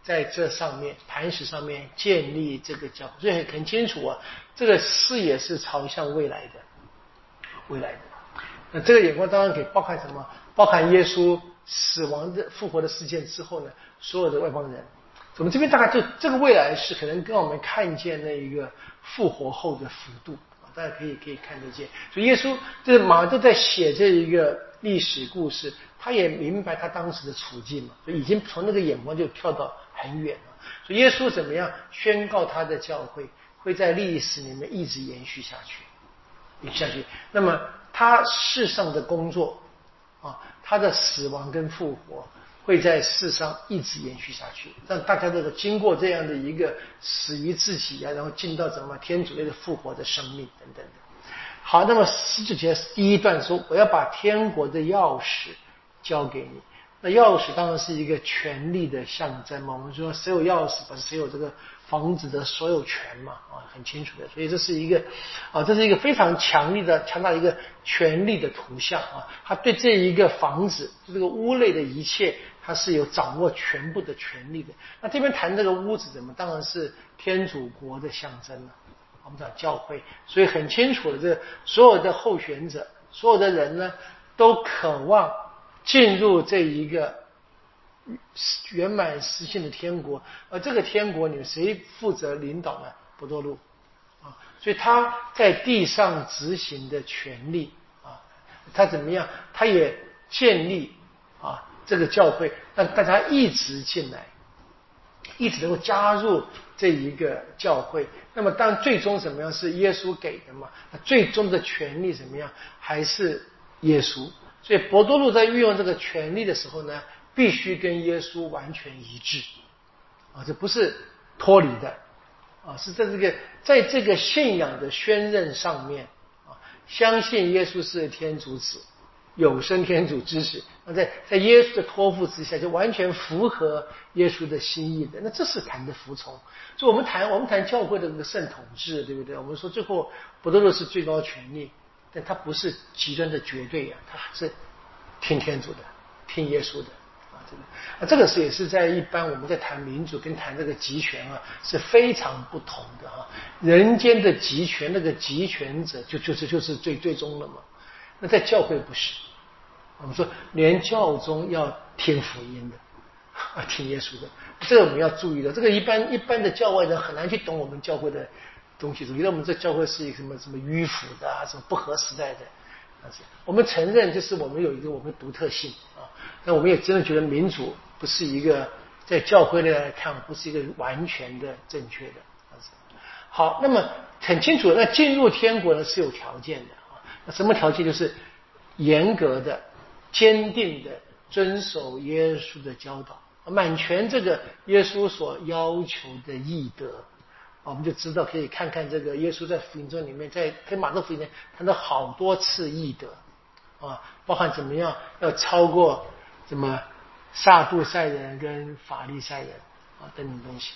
[SPEAKER 1] 在这上面磐石上面建立这个教，所以很清楚啊，这个视野是朝向未来的，未来的。那这个眼光当然可以包含什么？包含耶稣死亡的复活的事件之后呢，所有的外邦人。我们这边大概就这个未来是可能跟我们看见那一个复活后的幅度啊，大家可以可以看得见。所以耶稣这马上都在写这一个历史故事，他也明白他当时的处境嘛，所以已经从那个眼光就跳到。很远了，所以耶稣怎么样宣告他的教会会在历史里面一直延续下去，下去。那么他世上的工作啊，他的死亡跟复活会在世上一直延续下去，让大家都是经过这样的一个死于自己啊，然后进到怎么天主类的复活的生命等等的。好，那么十九节第一段说，我要把天国的钥匙交给你。那钥匙当然是一个权力的象征嘛。我们说谁有钥匙，不是谁有这个房子的所有权嘛？啊，很清楚的。所以这是一个啊，这是一个非常强力的、强大的一个权力的图像啊。他对这一个房子，就这个屋内的一切，他是有掌握全部的权利的。那这边谈这个屋子怎么？当然是天主国的象征了。我们讲教会，所以很清楚的，这所有的候选者，所有的人呢，都渴望。进入这一个圆满实现的天国，而这个天国，你们谁负责领导呢？不多路啊，所以他在地上执行的权利啊，他怎么样？他也建立啊这个教会，让大家一直进来，一直能够加入这一个教会。那么，当最终怎么样？是耶稣给的嘛？那最终的权利怎么样？还是耶稣？所以，博多禄在运用这个权利的时候呢，必须跟耶稣完全一致，啊，这不是脱离的，啊，是在这个在这个信仰的宣认上面，啊，相信耶稣是天主子，永生天主之子，那在在耶稣的托付之下，就完全符合耶稣的心意的，那这是谈的服从。所以我们谈我们谈教会的那个圣统制，对不对？我们说最后博多禄是最高权力。但他不是极端的绝对呀，他还是听天主的，听耶稣的啊，这个，是也是在一般我们在谈民主跟谈这个集权啊是非常不同的啊。人间的集权，那个集权者就就是就是最最终了嘛。那在教会不是，我们说连教宗要听福音的啊，听耶稣的，这个我们要注意的。这个一般一般的教外人很难去懂我们教会的。东西，觉得我们这教会是一个什么什么迂腐的啊，什么不合时代的，啊是。我们承认，就是我们有一个我们独特性。那我们也真的觉得民主不是一个在教会内来看，不是一个完全的正确的。好，那么很清楚，那进入天国呢是有条件的啊。那什么条件？就是严格的、坚定的遵守耶稣的教导，满全这个耶稣所要求的义德。我们就知道可以看看这个耶稣在福音中里面，在跟马可福音谈到好多次义德啊，包含怎么样要超过什么萨杜塞人跟法利赛人啊等等东西。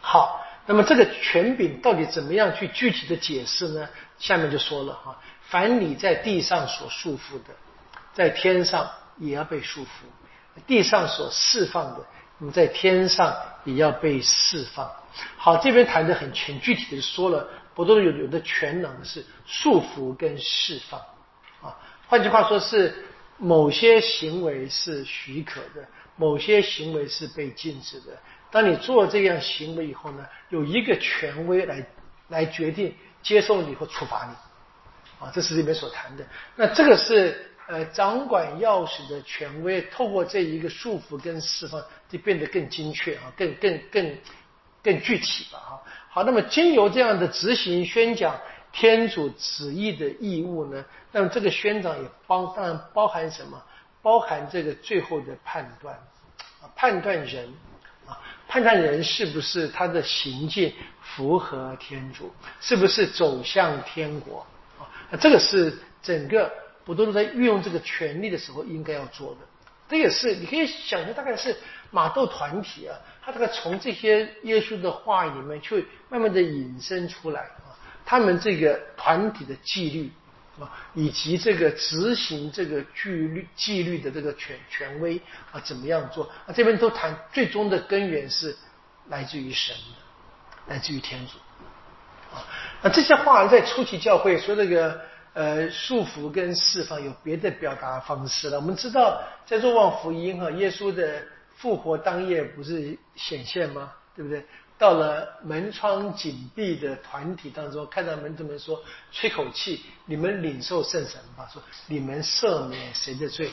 [SPEAKER 1] 好，那么这个权柄到底怎么样去具体的解释呢？下面就说了哈，凡你在地上所束缚的，在天上也要被束缚；地上所释放的。你在天上也要被释放。好，这边谈的很全具体的说了，不都有有的全能是束缚跟释放啊。换句话说，是某些行为是许可的，某些行为是被禁止的。当你做这样行为以后呢，有一个权威来来决定接受你或处罚你啊。这是里面所谈的。那这个是。呃，掌管钥匙的权威，透过这一个束缚跟释放，就变得更精确啊，更更更更具体了啊。好，那么经由这样的执行宣讲天主旨意的义务呢，那么这个宣长也包当然包含什么？包含这个最后的判断啊，判断人啊，判断人是不是他的行径符合天主，是不是走向天国啊？那这个是整个。我都是在运用这个权力的时候应该要做的，这也是你可以想象，大概是马窦团体啊，他这个从这些耶稣的话里面去慢慢的引申出来，他们这个团体的纪律啊，以及这个执行这个纪律纪律的这个权权威啊，怎么样做啊？这边都谈最终的根源是来自于神的，来自于天主啊。那这些话在初期教会说这个。呃，束缚跟释放有别的表达方式了。我们知道，在若望福音哈，耶稣的复活当夜不是显现吗？对不对？到了门窗紧闭的团体当中，看到门徒们说：“吹口气，你们领受圣神吧。”说：“你们赦免谁的罪，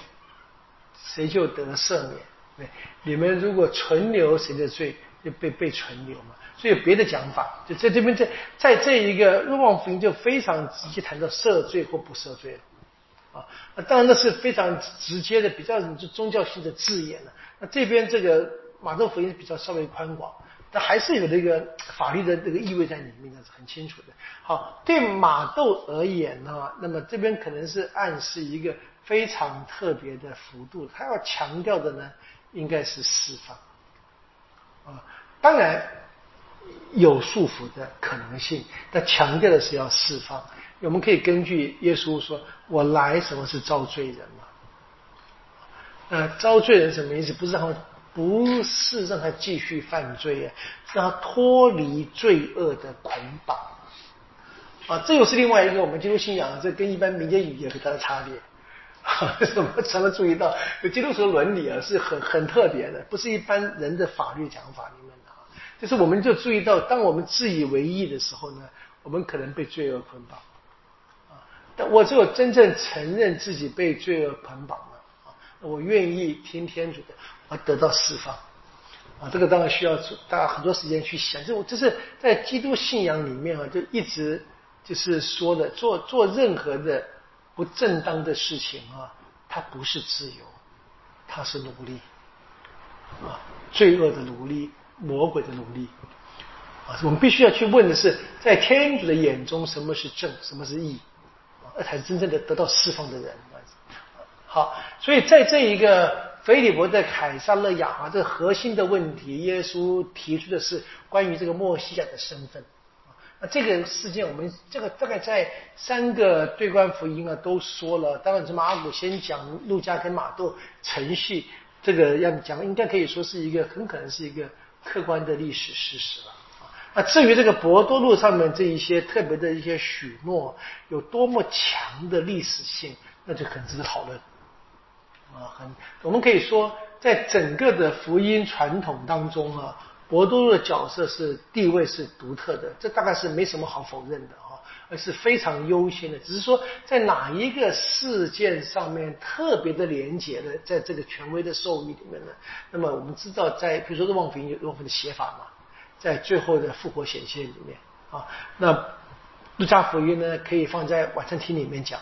[SPEAKER 1] 谁就得赦免。对，你们如果存留谁的罪，就被被存留嘛。”所以有别的讲法，就在这边，在在这一个若望福音就非常直接谈到赦罪或不赦罪了，啊，当然那是非常直接的，比较就宗教性的字眼了。那这边这个马窦福音比较稍微宽广，但还是有这个法律的这个意味在里面，的是很清楚的。好，对马窦而言呢，那么这边可能是暗示一个非常特别的幅度。他要强调的呢，应该是释放啊，当然有束缚的可能性，但强调的是要释放。我们可以根据耶稣说：“我来什么是遭罪人嘛？”呃，遭罪人什么意思？不是让他不是让他继续犯罪啊，让他脱离罪恶的捆绑啊。这又是另外一个我们基督信仰，这跟一般民间语言很大的差别。什么？什么注意到？基督徒伦理啊，是很很特别的，不是一般人的法律讲法里面的啊。就是我们就注意到，当我们自以为意的时候呢，我们可能被罪恶捆绑啊。但。我只有真正承认自己被罪恶捆绑了啊，我愿意听天主的，而得到释放啊。这个当然需要大家很多时间去想。这这是在基督信仰里面啊，就一直就是说的，做做任何的不正当的事情啊，它不是自由，它是奴隶啊，罪恶的奴隶，魔鬼的奴隶啊。我们必须要去问的是，在天主的眼中，什么是正，什么是义？那才是真正的得到释放的人。好，所以在这一个菲利伯的凯撒勒亚啊，这核心的问题，耶稣提出的是关于这个墨西亚的身份。那这个事件，我们这个大概在三个对观福音啊都说了。当然，是马古先讲路加跟马窦程序，这个要讲，应该可以说是一个很可能是一个客观的历史事实了。那至于这个博多路上面这一些特别的一些许诺有多么强的历史性，那就很值得讨论。啊，很，我们可以说，在整个的福音传统当中啊，博多路的角色是地位是独特的，这大概是没什么好否认的啊，而是非常优先的。只是说，在哪一个事件上面特别的连结的，在这个权威的授予里面呢？那么我们知道，在比如说《望福音》有望福的写法嘛。在最后的复活显现里面啊，那路加福音呢可以放在晚餐厅里面讲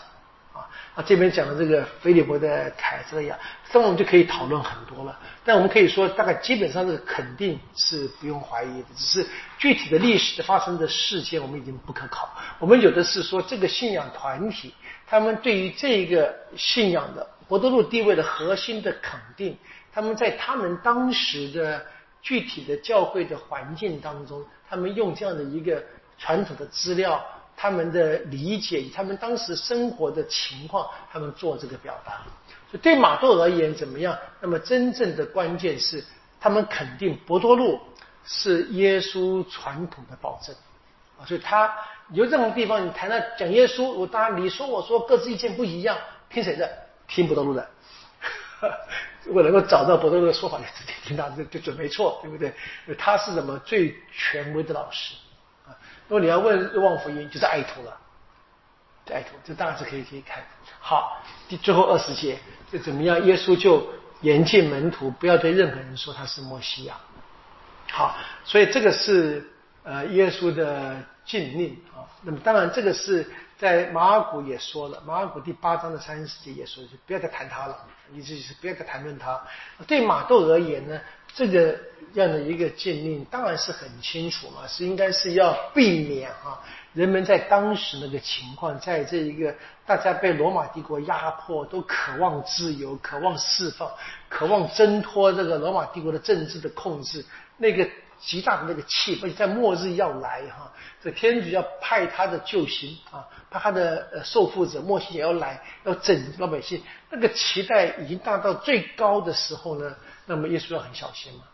[SPEAKER 1] 啊，这边讲的这个菲利伯的凯瑟亚，这我们就可以讨论很多了。但我们可以说，大概基本上这个肯定是不用怀疑的，只是具体的历史发生的事件我们已经不可考。我们有的是说这个信仰团体，他们对于这一个信仰的博多禄地位的核心的肯定，他们在他们当时的。具体的教会的环境当中，他们用这样的一个传统的资料，他们的理解，以他们当时生活的情况，他们做这个表达。所以对马窦而言怎么样？那么真正的关键是，他们肯定博多禄是耶稣传统的保证啊。所以他有这种地方，你谈到讲耶稣，我当然你说我说各自意见不一样，听谁的？听博多禄的。如果能够找到博多禄的说法，就听他就就准没错，对不对？他是什么最权威的老师？如果你要问望福音，就是爱徒了，爱徒，这当然是可以可以看。好，第最后二十节这怎么样？耶稣就严禁门徒不要对任何人说他是摩西亚。好，所以这个是呃耶稣的禁令啊。那么当然这个是。在马尔谷也说了，马尔谷第八章的三十节也说，就不要再谈他了，你自己是不要再谈论他。对马窦而言呢，这个样的一个禁令当然是很清楚嘛，是应该是要避免啊，人们在当时那个情况，在这一个大家被罗马帝国压迫，都渴望自由、渴望释放、渴望挣脱这个罗马帝国的政治的控制，那个。极大的那个气氛，在末日要来哈，这天主要派他的救星啊，派他的呃受缚者莫西也要来，要拯老百姓。那个期待已经达到最高的时候呢，那么耶稣要很小心嘛，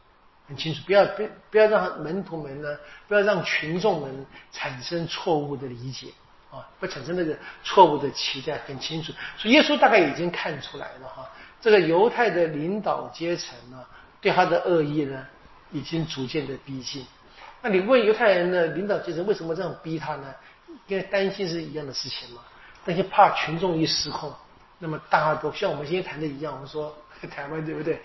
[SPEAKER 1] 很清楚，不要不不要让门徒们呢，不要让群众们产生错误的理解啊，不产生那个错误的期待，很清楚。所以耶稣大概已经看出来了哈，这个犹太的领导阶层呢，对他的恶意呢。已经逐渐的逼近，那你问犹太人的领导阶层为什么这样逼他呢？因为担心是一样的事情嘛，担心怕群众一失控，那么大家都像我们今天谈的一样，我们说 台湾对不对？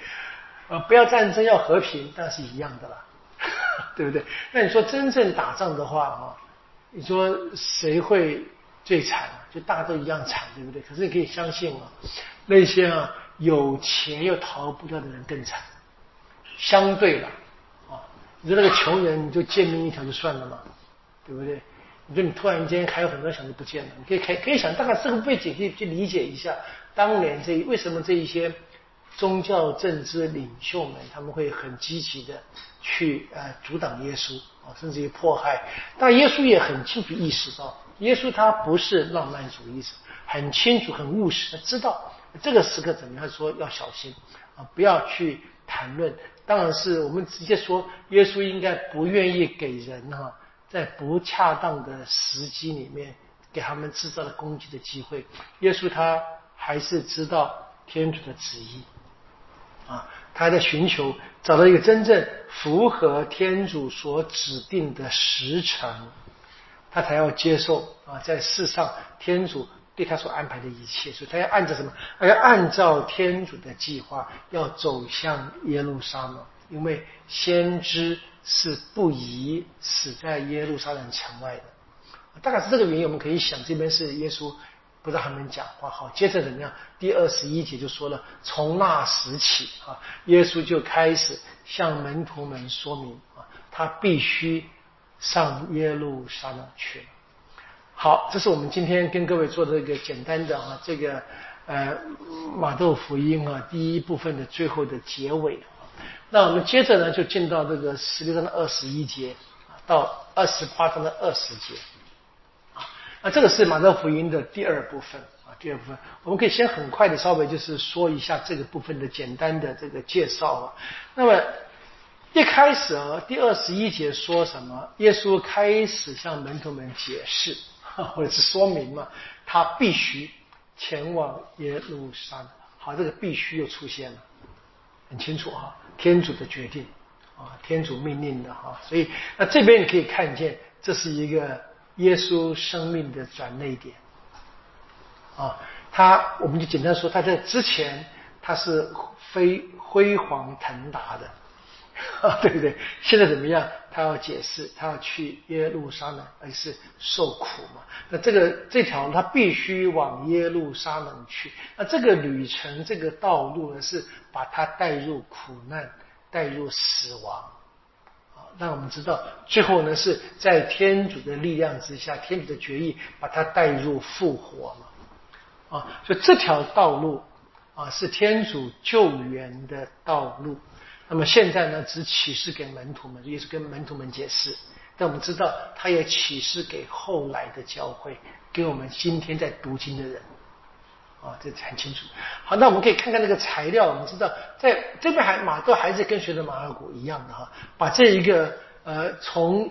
[SPEAKER 1] 呃，不要战争，要和平，当然是一样的啦，对不对？那你说真正打仗的话啊，你说谁会最惨？就大家都一样惨，对不对？可是你可以相信啊，那些啊有钱又逃不掉的人更惨，相对了。你说那个穷人，你就贱命一条就算了嘛，对不对？你说你突然间还有很多小子不见了，你可以可以可以想，大概这个背景可以去理解一下，当年这为什么这一些宗教政治领袖们他们会很积极的去呃阻挡耶稣啊，甚至于迫害。但耶稣也很清楚意识到，耶稣他不是浪漫主义者，很清楚很务实，他知道这个时刻怎么样说要小心啊，不要去谈论。当然是我们直接说，耶稣应该不愿意给人哈。在不恰当的时机里面，给他们制造了攻击的机会。耶稣他还是知道天主的旨意，啊，他还在寻求找到一个真正符合天主所指定的时辰，他才要接受啊，在世上天主对他所安排的一切。所以他要按照什么？他要按照天主的计划，要走向耶路撒冷，因为先知。是不宜死在耶路撒冷城外的，大概是这个原因。我们可以想，这边是耶稣不让他们讲话。好，接着怎么样？第二十一节就说了，从那时起啊，耶稣就开始向门徒们说明啊，他必须上耶路撒冷去了。好，这是我们今天跟各位做的一个简单的啊，这个呃马窦福音啊第一部分的最后的结尾。那我们接着呢，就进到这个十六章的二十一节，到二十八章的二十节啊。那这个是马太福音的第二部分啊，第二部分我们可以先很快的稍微就是说一下这个部分的简单的这个介绍啊。那么一开始啊，第二十一节说什么？耶稣开始向门徒们解释 或者是说明嘛，他必须前往耶路撒冷。好，这个必须又出现了，很清楚哈。天主的决定啊，天主命令的哈，所以那这边你可以看见，这是一个耶稣生命的转捩点啊。他我们就简单说，他在之前他是飞辉煌腾达的。对不对？现在怎么样？他要解释，他要去耶路撒冷，而是受苦嘛？那这个这条他必须往耶路撒冷去。那这个旅程，这个道路呢，是把他带入苦难，带入死亡。啊，那我们知道，最后呢，是在天主的力量之下，天主的决议，把他带入复活嘛？啊，所以这条道路啊，是天主救援的道路。那么现在呢，只启示给门徒们，也是跟门徒们解释。但我们知道，他也启示给后来的教会，给我们今天在读经的人。啊，这很清楚。好，那我们可以看看那个材料。我们知道，在这边还马都还是跟随着马尔谷一样的哈，把这一个呃从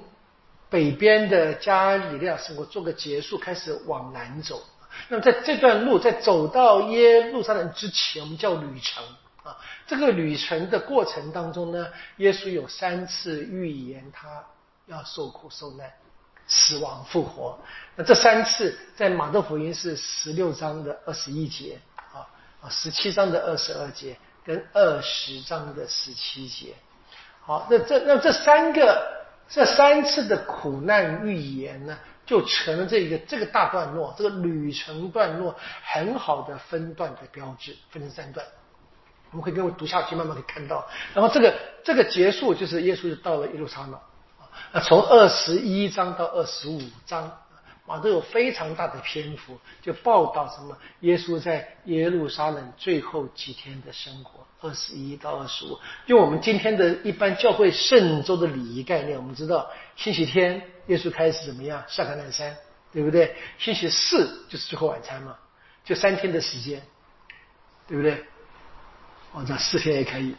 [SPEAKER 1] 北边的加里利亚生活做个结束，开始往南走。那么在这段路，在走到耶路撒冷之前，我们叫旅程。这个旅程的过程当中呢，耶稣有三次预言他要受苦受难、死亡复活。那这三次在马窦福音是十六章的二十一节啊啊，十七章的二十二节跟二十章的十七节。好，那这那这三个这三次的苦难预言呢，就成了这个这个大段落，这个旅程段落很好的分段的标志，分成三段。我们可以跟我读下去，慢慢可以看到。然后这个这个结束就是耶稣就到了耶路撒冷啊。从二十一章到二十五章，啊都有非常大的篇幅，就报道什么耶稣在耶路撒冷最后几天的生活。二十一到二十五，用我们今天的一般教会圣周的礼仪概念，我们知道星期天耶稣开始怎么样下橄榄山，对不对？星期四就是最后晚餐嘛，就三天的时间，对不对？哦，这四天也可以，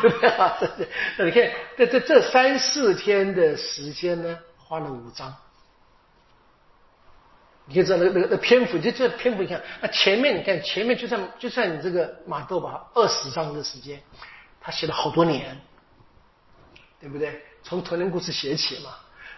[SPEAKER 1] 对不对？那你看，这这这三四天的时间呢，花了五张。你可以知道那那那篇幅，就这篇幅，你看，那前面你看前面就算就算你这个马豆吧，二十章的时间，他写了好多年，对不对？从童年故事写起嘛。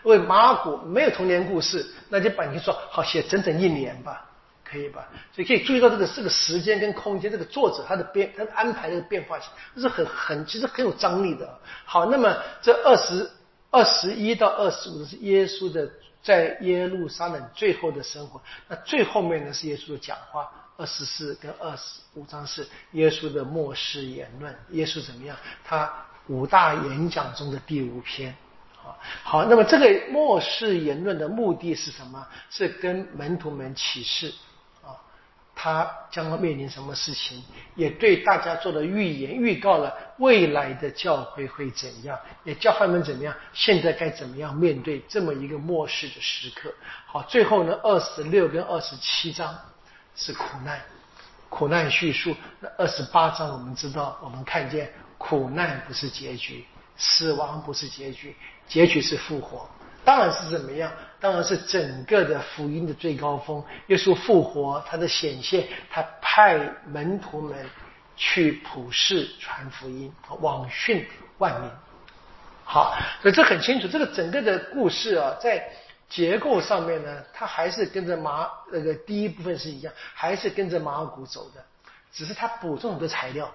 [SPEAKER 1] 因为马古没有童年故事，那就把你说好写整整一年吧。可以吧？所以可以注意到这个这个时间跟空间，这个作者他的变他的安排这个变化性，这是很很其实很有张力的。好，那么这二十二十一到二十五是耶稣的在耶路撒冷最后的生活，那最后面呢是耶稣的讲话，二十四跟二十五章是耶稣的末世言论，耶稣怎么样？他五大演讲中的第五篇。啊。好，那么这个末世言论的目的是什么？是跟门徒们启示，他将要面临什么事情，也对大家做了预言，预告了未来的教会会怎样，也教他们怎么样，现在该怎么样面对这么一个末世的时刻。好，最后呢，二十六跟二十七章是苦难。苦难叙述，那二十八章我们知道，我们看见苦难不是结局，死亡不是结局，结局是复活。当然是怎么样？当然是整个的福音的最高峰。耶稣复活，他的显现，他派门徒们去普世传福音，网训万民。好，所以这很清楚，这个整个的故事啊，在。结构上面呢，它还是跟着马那个第一部分是一样，还是跟着马古走的，只是它补充很多材料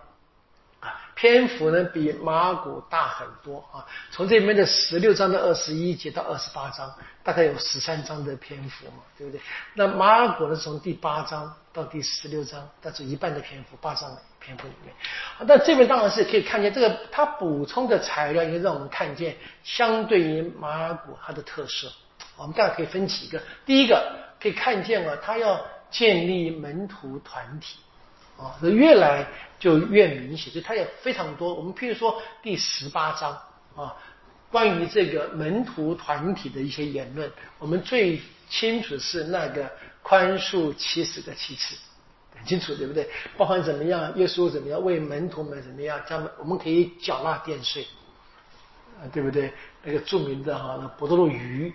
[SPEAKER 1] 啊，篇幅呢比马尔谷大很多啊。从这边的十六章的二十一节到二十八章，大概有十三章的篇幅嘛，对不对？那马尔谷呢，从第八章到第十六章，但是一半的篇幅，八章的篇幅里面。那这边当然是可以看见这个它补充的材料，也让我们看见相对于马尔谷它的特色。我们大概可以分几个，第一个可以看见啊，他要建立门徒团体，啊，那越来就越明显，就他也非常多。我们譬如说第十八章啊，关于这个门徒团体的一些言论，我们最清楚是那个宽恕七十个七次，很清楚对不对？包含怎么样，耶稣怎么样为门徒们怎么样，他们我们可以缴纳电税，啊，对不对？那个著名的哈，那博多禄鱼。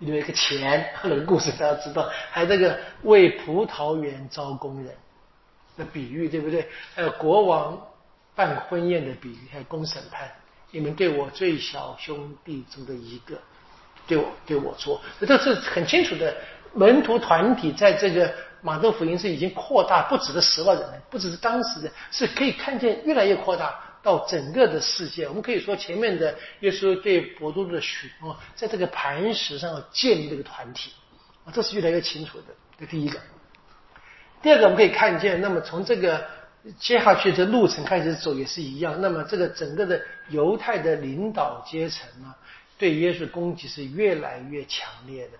[SPEAKER 1] 里面一个钱，那个故事大家知道，还有那个为葡萄园招工人的比喻，对不对？还有国王办婚宴的比喻，还有公审判，你们对我最小兄弟中的一个，对我对我做，这是很清楚的。门徒团体在这个马窦福音是已经扩大，不止的十万人，不只是当时的，是可以看见越来越扩大。到整个的世界，我们可以说前面的耶稣对博多的许诺，在这个磐石上建立这个团体啊，这是越来越清楚的。这第一个，第二个我们可以看见，那么从这个接下去的路程开始走也是一样。那么这个整个的犹太的领导阶层呢，对耶稣攻击是越来越强烈的，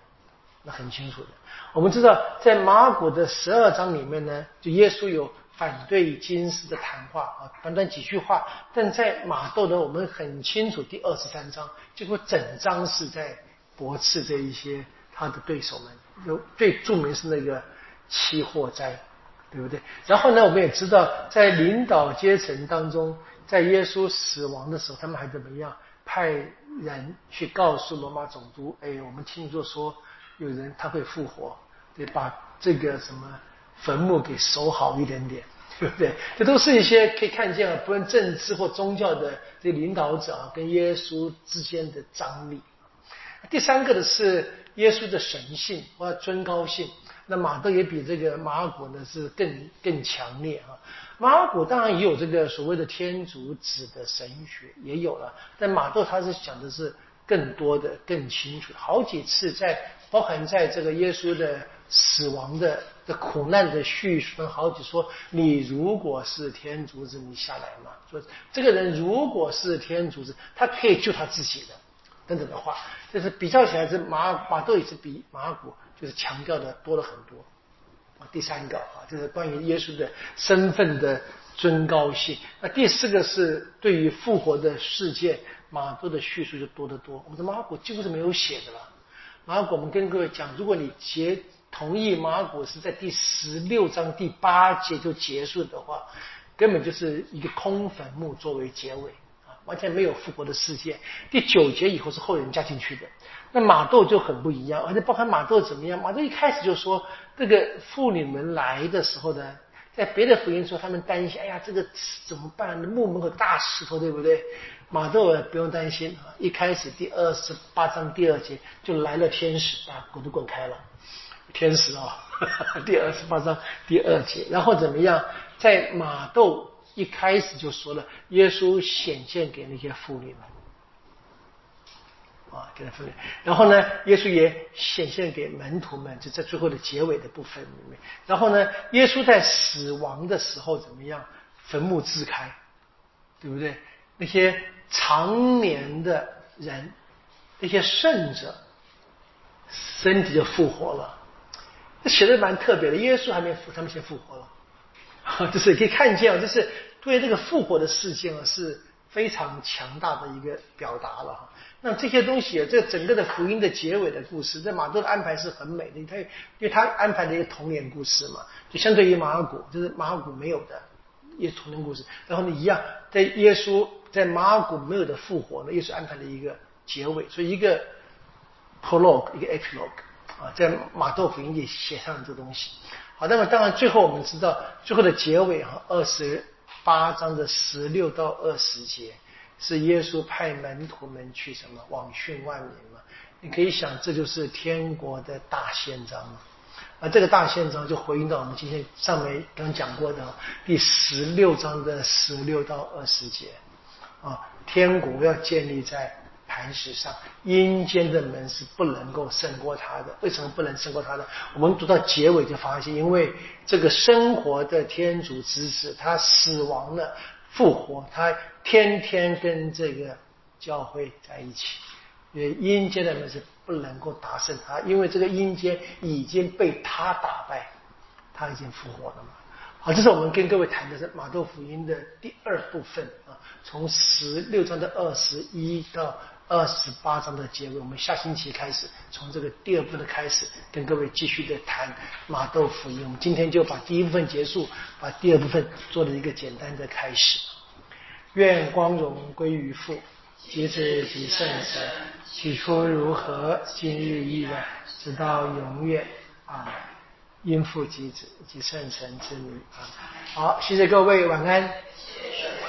[SPEAKER 1] 那很清楚的。我们知道在马古的十二章里面呢，就耶稣有。反对金丝的谈话啊，短短几句话，但在马窦呢，我们很清楚，第二十三章几乎整章是在驳斥这一些他的对手们，有最著名是那个期货灾，对不对？然后呢，我们也知道，在领导阶层当中，在耶稣死亡的时候，他们还怎么样？派人去告诉罗马总督，哎，我们听说说有人他会复活，得，把这个什么。坟墓给守好一点点，对不对？这都是一些可以看见啊，不论政治或宗教的这领导者啊，跟耶稣之间的张力。第三个的是耶稣的神性或尊高性。那马窦也比这个马尔谷呢是更更强烈啊。马尔谷当然也有这个所谓的天主子的神学也有了，但马窦他是讲的是更多的、更清楚，好几次在包含在这个耶稣的。死亡的的苦难的叙述分好几说，你如果是天主子，你下来嘛？说这个人如果是天主子，他可以救他自己的，等等的话，就是比较起来，是马马窦也是比马古就是强调的多了很多。啊，第三个啊，就是关于耶稣的身份的尊高性。那第四个是对于复活的世界，马窦的叙述就多得多。我们的马古几乎是没有写的了。马古，我们跟各位讲，如果你结同意马古是在第十六章第八节就结束的话，根本就是一个空坟墓作为结尾啊，完全没有复活的世界。第九节以后是后人加进去的。那马窦就很不一样，而且包含马窦怎么样？马窦一开始就说，这个妇女们来的时候呢，在别的福音说他们担心，哎呀，这个怎么办？墓门口大石头，对不对？马窦不用担心啊，一开始第二十八章第二节就来了天使，把滚都滚开了。天使啊，第二十八章第二节，然后怎么样？在马窦一开始就说了，耶稣显现给那些妇女们，啊，给他妇女。然后呢，耶稣也显现给门徒们，就在最后的结尾的部分里面。然后呢，耶稣在死亡的时候怎么样？坟墓自开，对不对？那些长年的人。那些圣者身体就复活了。这写的蛮特别的，耶稣还没复，他们先复活了，就是可以看见，就是对这个复活的事件啊是非常强大的一个表达了哈。那这些东西，这整个的福音的结尾的故事，在马窦的安排是很美的，他因为他安排了一个童年故事嘛，就相对于马尔谷，就是马尔谷没有的一童年故事。然后呢，一样在耶稣在马尔谷没有的复活呢，耶稣安排了一个结尾，所以一个 prologue，一个 epilogue。啊，在马窦福音里写上这东西。好，那么当然最后我们知道，最后的结尾哈，二十八章的十六到二十节，是耶稣派门徒们去什么网训万民嘛？你可以想，这就是天国的大宪章嘛。啊这个大宪章就回应到我们今天上面刚讲过的第十六章的十六到二十节啊，天国要建立在。磐石上，阴间的门是不能够胜过他的。为什么不能胜过他呢？我们读到结尾就发现，因为这个生活的天主之子，他死亡了，复活，他天天跟这个教会在一起。因为阴间的门是不能够打胜他，因为这个阴间已经被他打败，他已经复活了嘛。好，这是我们跟各位谈的是马窦福音的第二部分啊，从十六章的二十一到。二十八章的结尾，我们下星期开始从这个第二部的开始，跟各位继续的谈马豆福音。我们今天就把第一部分结束，把第二部分做了一个简单的开始。愿光荣归于父，及子及圣神，起初如何，今日依然，直到永远啊！因父及子及圣神之名啊！好，谢谢各位，晚安。谢谢